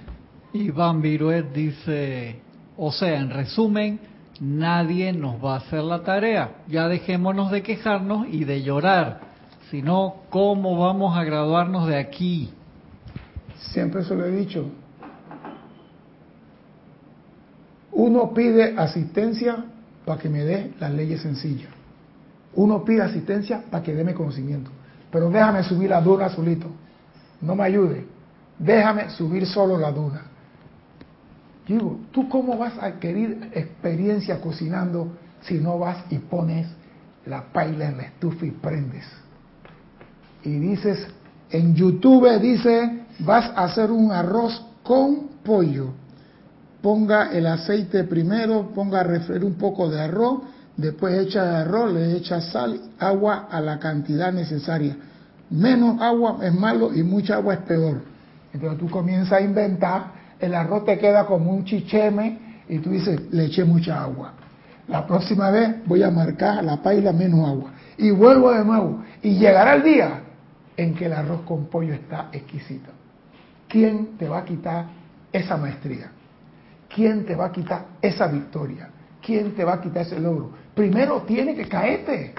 Iván Viruet dice, o sea, en resumen, nadie nos va a hacer la tarea. Ya dejémonos de quejarnos y de llorar, sino cómo vamos a graduarnos de aquí. Siempre se lo he dicho. Uno pide asistencia para que me dé las leyes sencillas. Uno pide asistencia para que déme conocimiento. Pero déjame subir la dura solito no me ayude. déjame subir solo la duda. Digo, ¿tú cómo vas a adquirir experiencia cocinando si no vas y pones la paila en la estufa y prendes? Y dices, en YouTube dice, vas a hacer un arroz con pollo. Ponga el aceite primero, ponga a refreír un poco de arroz, después echa el arroz, le echa sal, agua a la cantidad necesaria. Menos agua es malo y mucha agua es peor. Entonces tú comienzas a inventar, el arroz te queda como un chicheme y tú dices, le eché mucha agua. La próxima vez voy a marcar la paila menos agua. Y vuelvo de nuevo. Y llegará el día en que el arroz con pollo está exquisito. ¿Quién te va a quitar esa maestría? ¿Quién te va a quitar esa victoria? ¿Quién te va a quitar ese logro? Primero tiene que caerte.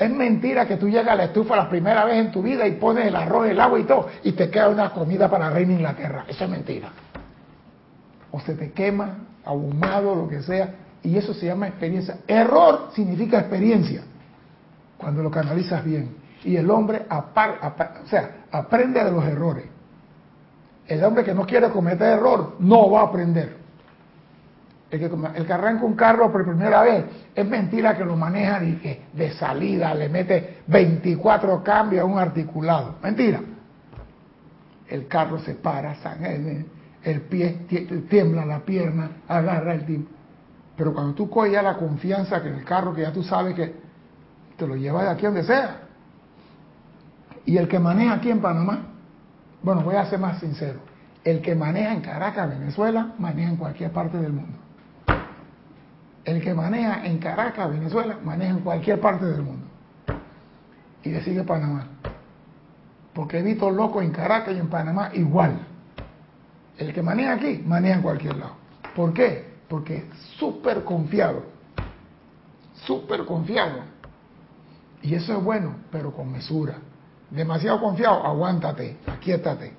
Es mentira que tú llegas a la estufa la primera vez en tu vida y pones el arroz, el agua y todo, y te queda una comida para la reina Inglaterra. Eso es mentira. O se te quema, ahumado, lo que sea, y eso se llama experiencia. Error significa experiencia, cuando lo canalizas bien. Y el hombre aprende de los errores. El hombre que no quiere cometer error no va a aprender. El que, el arranca un carro por primera vez, es mentira que lo maneja de, de salida, le mete 24 cambios a un articulado. Mentira. El carro se para, el, el pie tiembla la pierna, agarra el tiempo. Pero cuando tú coges la confianza que en el carro, que ya tú sabes que te lo lleva de aquí donde sea. Y el que maneja aquí en Panamá, bueno, voy a ser más sincero, el que maneja en Caracas, Venezuela, maneja en cualquier parte del mundo. El que maneja en Caracas, Venezuela, maneja en cualquier parte del mundo. Y decide Panamá. Porque he visto locos en Caracas y en Panamá igual. El que maneja aquí, maneja en cualquier lado. ¿Por qué? Porque es súper confiado. Súper confiado. Y eso es bueno, pero con mesura. Demasiado confiado, aguántate, aquíétate.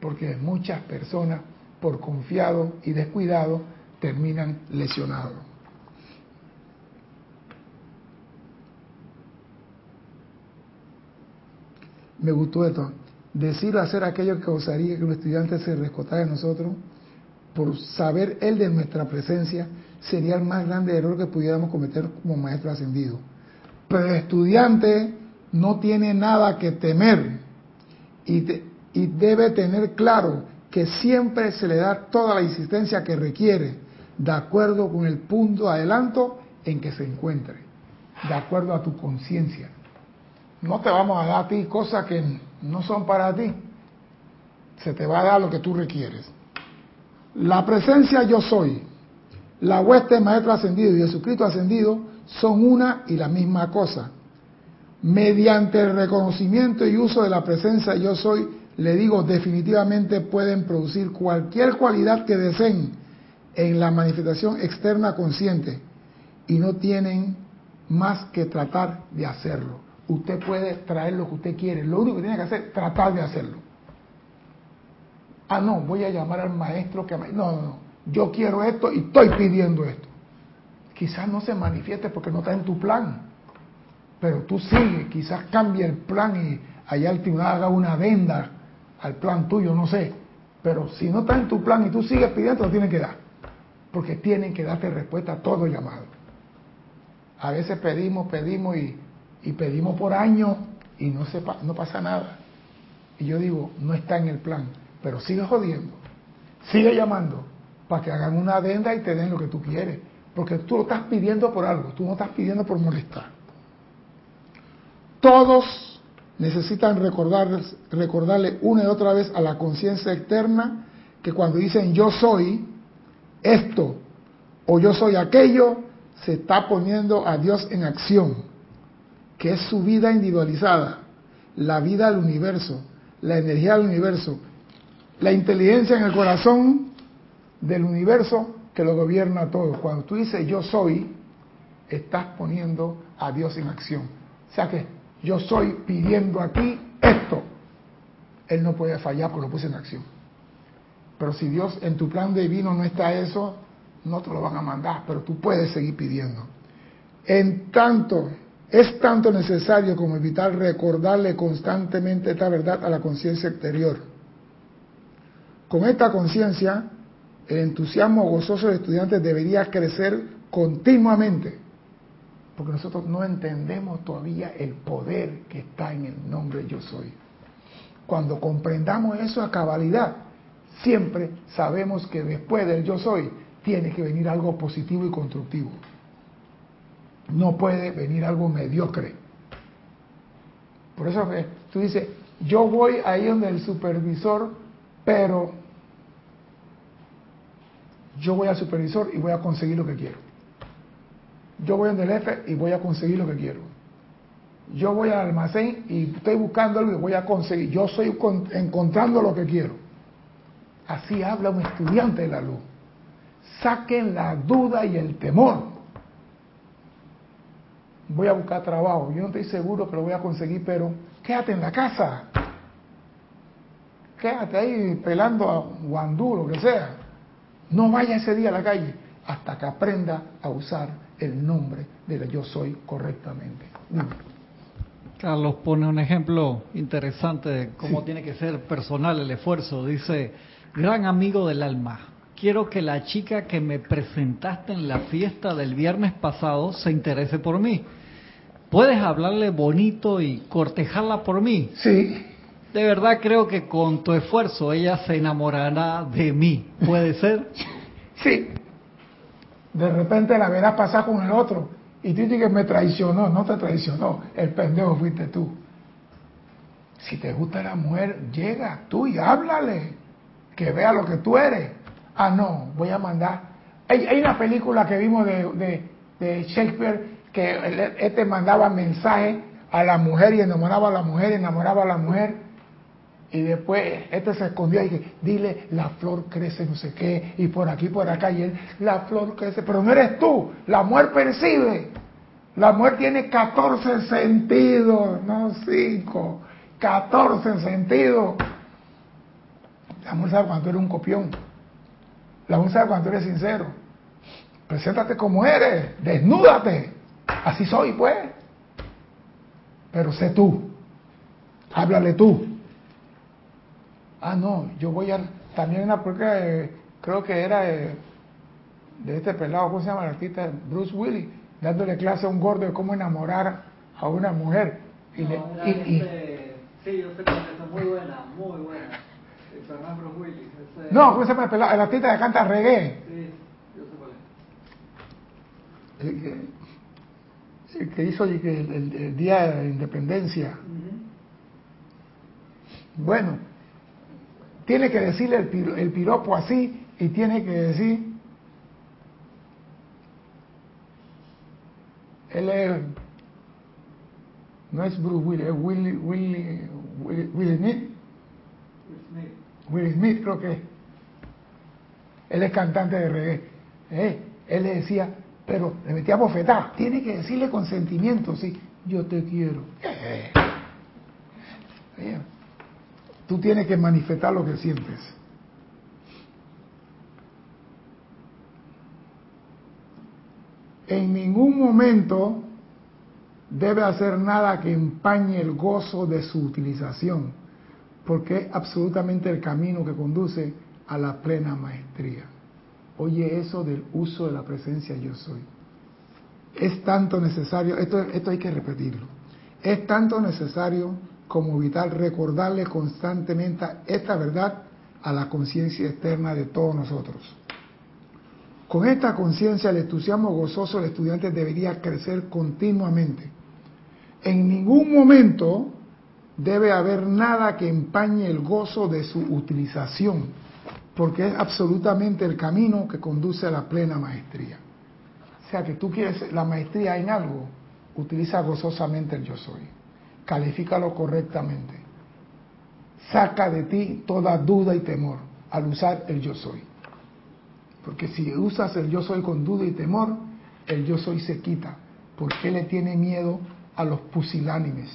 Porque muchas personas, por confiado y descuidado, terminan lesionados. Me gustó esto. Decir hacer aquello que causaría que un estudiante se rescotara de nosotros por saber él de nuestra presencia sería el más grande error que pudiéramos cometer como maestro ascendido. Pero el estudiante no tiene nada que temer y, debe tener claro que siempre se le da toda la insistencia que requiere de acuerdo con el punto de adelanto en que se encuentre, de acuerdo a tu conciencia no te vamos a dar a ti cosas que no son para ti. Se te va a dar lo que tú requieres. La presencia yo soy, la hueste maestro ascendido y Jesucristo ascendido son una y la misma cosa. Mediante el reconocimiento y uso de la presencia yo soy, le digo, definitivamente pueden producir cualquier cualidad que deseen en la manifestación externa consciente y no tienen más que tratar de hacerlo usted puede traer lo que usted quiere. Lo único que tiene que hacer es tratar de hacerlo. Ah, no, voy a llamar al maestro que... No, no, no. Yo quiero esto y estoy pidiendo esto. Quizás no se manifieste porque no está en tu plan. Pero tú sigue, quizás cambie el plan y allá el tribunal haga una venda al plan tuyo, no sé. Pero si no está en tu plan y tú sigues pidiendo, lo tienen que dar. Porque tienen que darte respuesta a todo llamado. A veces pedimos, pedimos y y pedimos por años y no, sepa, no pasa nada. Y yo digo, no está en el plan, pero sigue jodiendo, sigue llamando para que hagan una adenda y te den lo que tú quieres, porque tú lo estás pidiendo por algo, tú no estás pidiendo por molestar. Todos necesitan recordarles, recordarle una y otra vez a la conciencia externa que cuando dicen yo soy esto o yo soy aquello, se está poniendo a Dios en acción que es su vida individualizada, la vida del universo, la energía del universo, la inteligencia en el corazón del universo que lo gobierna todo. Cuando tú dices yo soy, estás poniendo a Dios en acción. O sea que yo soy pidiendo aquí esto. Él no puede fallar porque lo puse en acción. Pero si Dios en tu plan divino no está eso, no te lo van a mandar, pero tú puedes seguir pidiendo. En tanto es tanto necesario como evitar recordarle constantemente esta verdad a la conciencia exterior. Con esta conciencia, el entusiasmo gozoso de estudiantes debería crecer continuamente, porque nosotros no entendemos todavía el poder que está en el nombre yo soy. Cuando comprendamos eso a cabalidad, siempre sabemos que después del yo soy tiene que venir algo positivo y constructivo. No puede venir algo mediocre. Por eso tú dices, yo voy ahí donde el supervisor, pero yo voy al supervisor y voy a conseguir lo que quiero. Yo voy donde el jefe y voy a conseguir lo que quiero. Yo voy al almacén y estoy buscando algo y voy a conseguir. Yo estoy encontrando lo que quiero. Así habla un estudiante de la luz. Saquen la duda y el temor. Voy a buscar trabajo. Yo no estoy seguro que lo voy a conseguir, pero quédate en la casa. Quédate ahí pelando a guandú, lo que sea. No vaya ese día a la calle hasta que aprenda a usar el nombre de la yo soy correctamente. Carlos pone un ejemplo interesante de cómo tiene que ser personal el esfuerzo. Dice, gran amigo del alma, quiero que la chica que me presentaste en la fiesta del viernes pasado se interese por mí. ¿Puedes hablarle bonito y cortejarla por mí? Sí. De verdad creo que con tu esfuerzo ella se enamorará de mí. ¿Puede ser? Sí. De repente la verás pasar con el otro y tú dices que me traicionó. No te traicionó. El pendejo fuiste tú. Si te gusta la mujer, llega tú y háblale. Que vea lo que tú eres. Ah, no, voy a mandar. Hay, una película que vimos de, de, Shakespeare que este mandaba mensajes a la mujer y enamoraba a la mujer enamoraba a la mujer y después este se escondió y dije, dile, la flor crece no sé qué, y por aquí, por acá, y él, la flor crece, pero no eres tú, la mujer percibe. La mujer tiene 14 sentidos, no 5, 14 sentidos. La mujer sabe cuando eres un copión. La mujer sabe cuando eres sincero. Preséntate como eres, desnúdate. Así soy, pues. Pero sé tú. Háblale tú. Ah, no, yo voy a... También una porque creo que era de, este pelado, ¿cómo se llama el artista? Bruce Willis, dándole clase a un gordo de cómo enamorar a una mujer. Y le, y, sí, yo sé que es muy buena, muy buena. Bruce Willis. No, ¿cómo se llama el pelado? El artista que canta reggae. Sí, yo sé cuál es. El que, el que hizo el, el, Día de la Independencia. Bueno, tiene que decirle el, piropo así y tiene que decir, él es, no es Bruce Willis, es Willy, Willy, Willy, Smith. Will Smith creo que Él es cantante de reggae. Eh, él le decía, pero le metía bofetada. Tiene que decirle con sentimiento, sí, yo te quiero. Eh, Tú tienes que manifestar lo que sientes. En ningún momento debe hacer nada que empañe el gozo de su utilización, porque es absolutamente el camino que conduce a la plena maestría. Oye eso del uso de la presencia yo soy. Es tanto necesario, esto, esto hay que repetirlo, es tanto necesario como vital recordarle constantemente esta verdad a la conciencia externa de todos nosotros. Con esta conciencia el entusiasmo gozoso del estudiante debería crecer continuamente. En ningún momento debe haber nada que empañe el gozo de su utilización, porque es absolutamente el camino que conduce a la plena maestría. O sea que tú quieres la maestría en algo, utiliza gozosamente el yo soy califícalo correctamente. Saca de ti toda duda y temor al usar el yo soy. Porque si usas el yo soy con duda y temor, el yo soy se quita. porque le tiene miedo a los pusilánimes?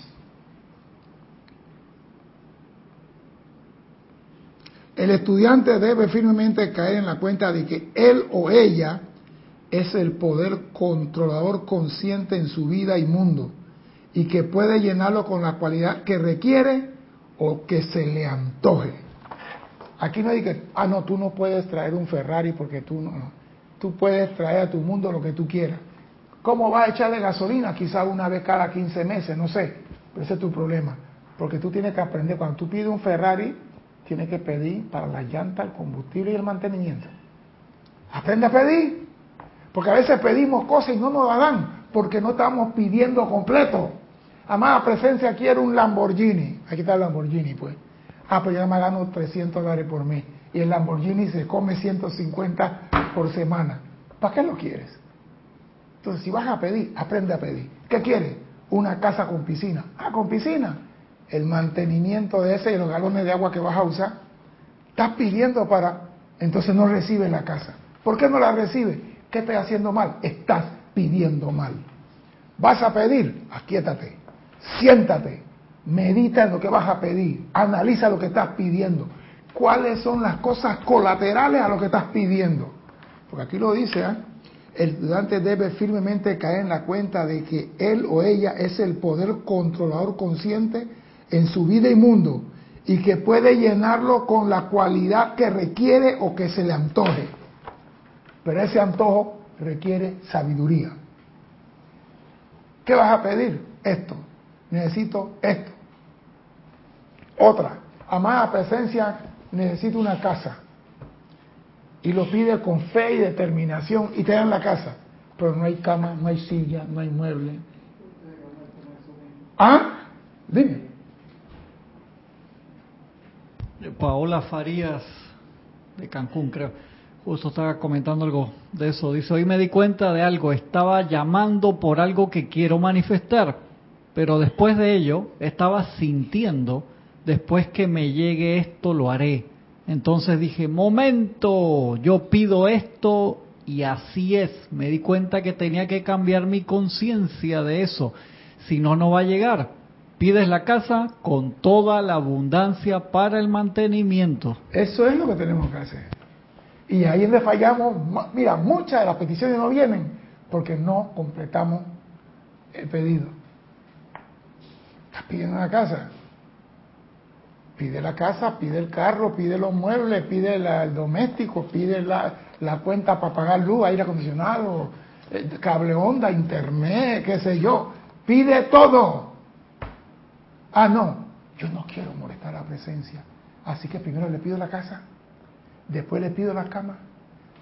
El estudiante debe firmemente caer en la cuenta de que él o ella es el poder controlador consciente en su vida y mundo y que puede llenarlo con la cualidad que requiere o que se le antoje. Aquí no hay que, ah, no, tú no puedes traer un Ferrari porque tú no, Tú puedes traer a tu mundo lo que tú quieras. ¿Cómo vas a echarle gasolina? Quizá una vez cada 15 meses, no sé. Pero ese es tu problema. Porque tú tienes que aprender, cuando tú pides un Ferrari, tienes que pedir para la llanta, el combustible y el mantenimiento. Aprende a pedir. Porque a veces pedimos cosas y no nos la dan, porque no estamos pidiendo completo. Amada presencia, quiero un Lamborghini. Aquí está el Lamborghini, pues. Ah, pues ya me gano 300 dólares por mes. Y el Lamborghini se come 150 por semana. ¿Para qué lo quieres? Entonces, si vas a pedir, aprende a pedir. ¿Qué quieres? Una casa con piscina. Ah, con piscina. El mantenimiento de ese y los galones de agua que vas a usar. Estás pidiendo para... Entonces no recibes la casa. ¿Por qué no la recibes? ¿Qué estás haciendo mal? Estás pidiendo mal. Vas a pedir, aquíétate, siéntate, medita en lo que vas a pedir, analiza lo que estás pidiendo. ¿Cuáles son las cosas colaterales a lo que estás pidiendo? Porque aquí lo dice, ¿eh? el estudiante debe firmemente caer en la cuenta de que él o ella es el poder controlador consciente en su vida y mundo y que puede llenarlo con la cualidad que requiere o que se le antoje. Pero ese antojo requiere sabiduría. ¿Qué vas a pedir? Esto. Necesito esto. Otra. Amada presencia, necesito una casa. Y lo pide con fe y determinación y te dan la casa. Pero no hay cama, no hay silla, no hay mueble. ¿Ah? Dime. Paola Farías de Cancún, creo Justo estaba comentando algo de eso. Dice, hoy me di cuenta de algo, estaba llamando por algo que quiero manifestar, pero después de ello estaba sintiendo, después que me llegue esto lo haré. Entonces dije, momento, yo pido esto y así es. Me di cuenta que tenía que cambiar mi conciencia de eso, si no, no va a llegar. Pides la casa con toda la abundancia para el mantenimiento. Eso es lo que tenemos que hacer. Y ahí es donde fallamos. Mira, muchas de las peticiones no vienen porque no completamos el pedido. Estás pidiendo una casa. Pide la casa, pide el carro, pide los muebles, pide el doméstico, pide la, la cuenta para pagar luz, aire acondicionado, eh, cable onda, internet, qué sé yo. Pide todo. Ah, no, yo no quiero molestar la presencia. Así que primero le pido la casa después le pido la cama,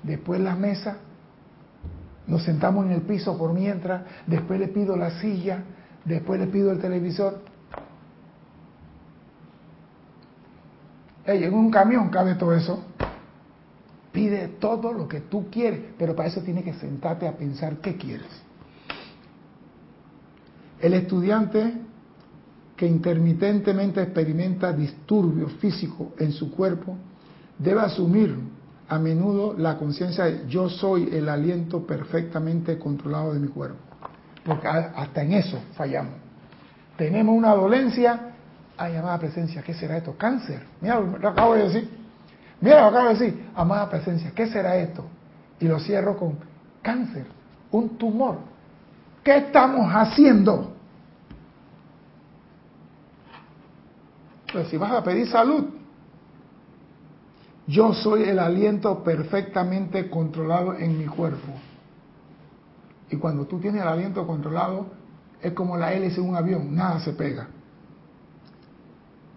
después la mesa, nos sentamos en el piso por mientras, después le pido la silla, después le pido el televisor. Hey, en un camión cabe todo eso. Pide todo lo que tú quieres, pero para eso tienes que sentarte a pensar qué quieres. El estudiante que intermitentemente experimenta disturbios físicos en su cuerpo debe asumir a menudo la conciencia de yo soy el aliento perfectamente controlado de mi cuerpo. Porque hasta en eso fallamos. Tenemos una dolencia, hay amada presencia, ¿qué será esto? Cáncer. Mira lo acabo de decir. Mira lo acabo de decir, amada presencia, ¿qué será esto? Y lo cierro con cáncer, un tumor. ¿Qué estamos haciendo? Pues si vas a pedir salud, yo soy el aliento perfectamente controlado en mi cuerpo. Y cuando tú tienes el aliento controlado, es como la hélice de un avión, nada se pega.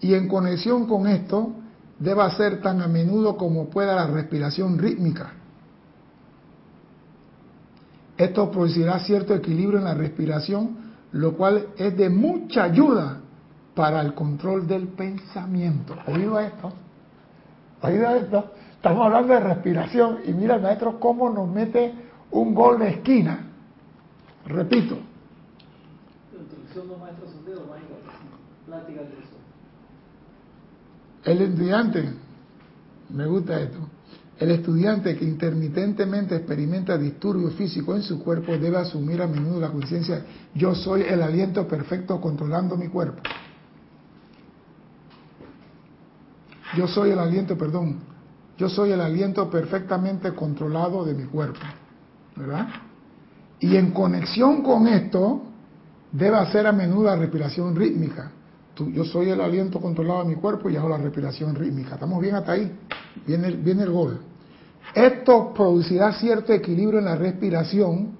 Y en conexión con esto, debe ser tan a menudo como pueda la respiración rítmica. Esto producirá cierto equilibrio en la respiración, lo cual es de mucha ayuda para el control del pensamiento. ¿Oído esto? esto, estamos hablando de respiración y mira el maestro cómo nos mete un gol de esquina. Repito. El estudiante, me gusta esto, el estudiante que intermitentemente experimenta disturbios físicos en su cuerpo debe asumir a menudo la conciencia, yo soy el aliento perfecto controlando mi cuerpo. Yo soy el aliento, perdón, yo soy el aliento perfectamente controlado de mi cuerpo, ¿verdad? Y en conexión con esto, debe hacer a menudo la respiración rítmica, yo soy el aliento controlado de mi cuerpo y hago la respiración rítmica. Estamos bien hasta ahí. Viene, viene el gol. Esto producirá cierto equilibrio en la respiración,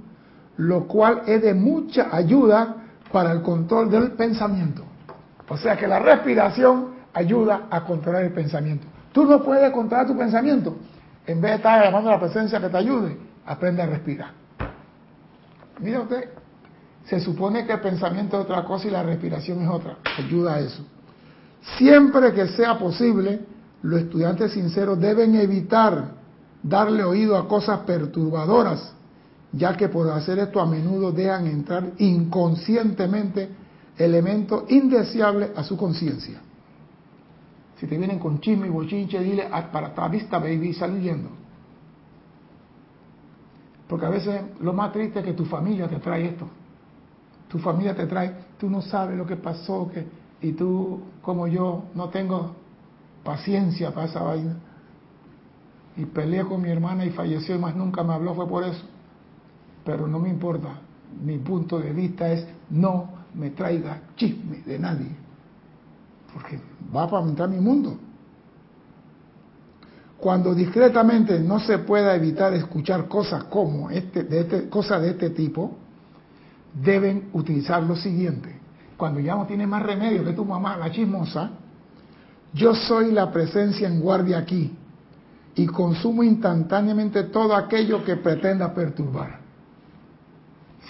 lo cual es de mucha ayuda para el control del pensamiento. O sea que la respiración ayuda a controlar el pensamiento. Tú no puedes controlar tu pensamiento. En vez de estar llamando a la presencia que te ayude, aprende a respirar. Mira usted, se supone que el pensamiento es otra cosa y la respiración es otra. Ayuda a eso. Siempre que sea posible, los estudiantes sinceros deben evitar darle oído a cosas perturbadoras, ya que por hacer esto a menudo dejan entrar inconscientemente elementos indeseables a su conciencia. Si te vienen con chisme y bochinche, dile ah, para atrás, vista, baby, sal yendo. Porque a veces lo más triste es que tu familia te trae esto. Tu familia te trae, tú no sabes lo que pasó, que, y tú, como yo, no tengo paciencia para esa vaina. Y peleé con mi hermana y falleció y más nunca me habló, fue por eso. Pero no me importa. Mi punto de vista es no me traiga chisme de nadie. Porque va a aumentar mi mundo. Cuando discretamente no se pueda evitar escuchar cosas como este, de este, cosas de este tipo, deben utilizar lo siguiente. Cuando ya no tiene más remedio que tu mamá, la chismosa, yo soy la presencia en guardia aquí y consumo instantáneamente todo aquello que pretenda perturbar.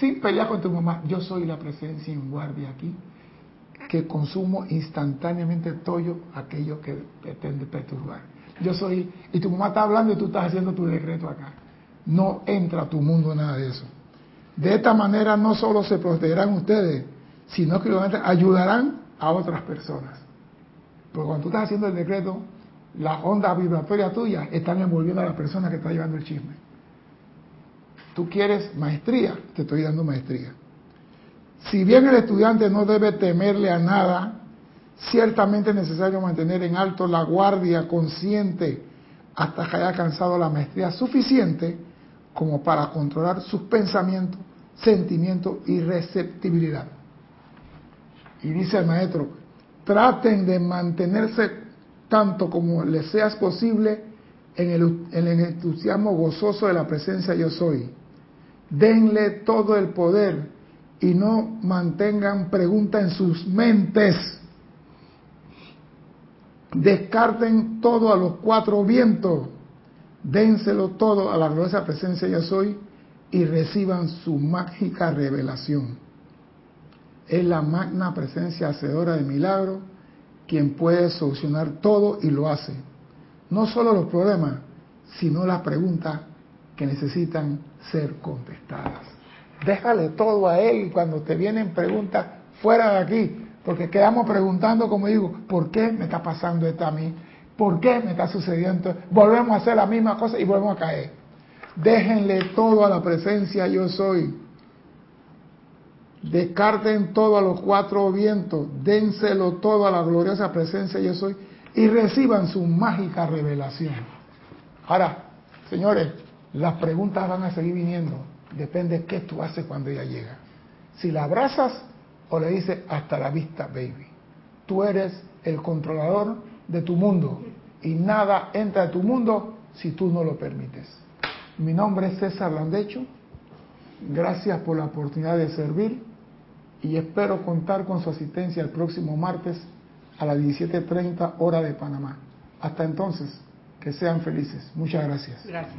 Sin pelear con tu mamá, yo soy la presencia en guardia aquí que consumo instantáneamente todo aquello que pretende perturbar. Yo soy, y tu mamá está hablando y tú estás haciendo tu decreto acá. No entra a tu mundo nada de eso. De esta manera no solo se protegerán ustedes, sino que ayudarán a otras personas. Porque cuando tú estás haciendo el decreto, las ondas vibratorias tuyas están envolviendo a la persona que está llevando el chisme. Tú quieres maestría, te estoy dando maestría. Si bien el estudiante no debe temerle a nada, ciertamente es necesario mantener en alto la guardia consciente hasta que haya alcanzado la maestría suficiente como para controlar sus pensamientos, sentimientos y receptibilidad. Y dice el maestro, traten de mantenerse tanto como les sea posible en el, en el entusiasmo gozoso de la presencia yo soy. Denle todo el poder y no mantengan preguntas en sus mentes. Descarten todo a los cuatro vientos dénselo todo a la gloriosa presencia yo soy y reciban su mágica revelación. Es la magna presencia hacedora de milagros quien puede solucionar todo y lo hace. No solo los problemas, sino las preguntas que necesitan ser contestadas. Déjale todo a él cuando te vienen preguntas fuera de aquí, porque quedamos preguntando, como digo, ¿por qué me está pasando esto a mí? ¿Por qué me está sucediendo? Volvemos a hacer la misma cosa y volvemos a caer. Déjenle todo a la presencia yo soy. Descarten todo a los cuatro vientos. Dénselo todo a la gloriosa presencia yo soy. Y reciban su mágica revelación. Ahora, señores, las preguntas van a seguir viniendo. Depende de qué tú haces cuando ella llega. Si la abrazas o le dices hasta la vista, baby. Tú eres el controlador de tu mundo y nada entra a tu mundo si tú no lo permites. Mi nombre es César Landecho, gracias por la oportunidad de servir y espero contar con su asistencia el próximo martes a las 17.30 hora de Panamá. Hasta entonces, que sean felices. Muchas gracias. Gracias.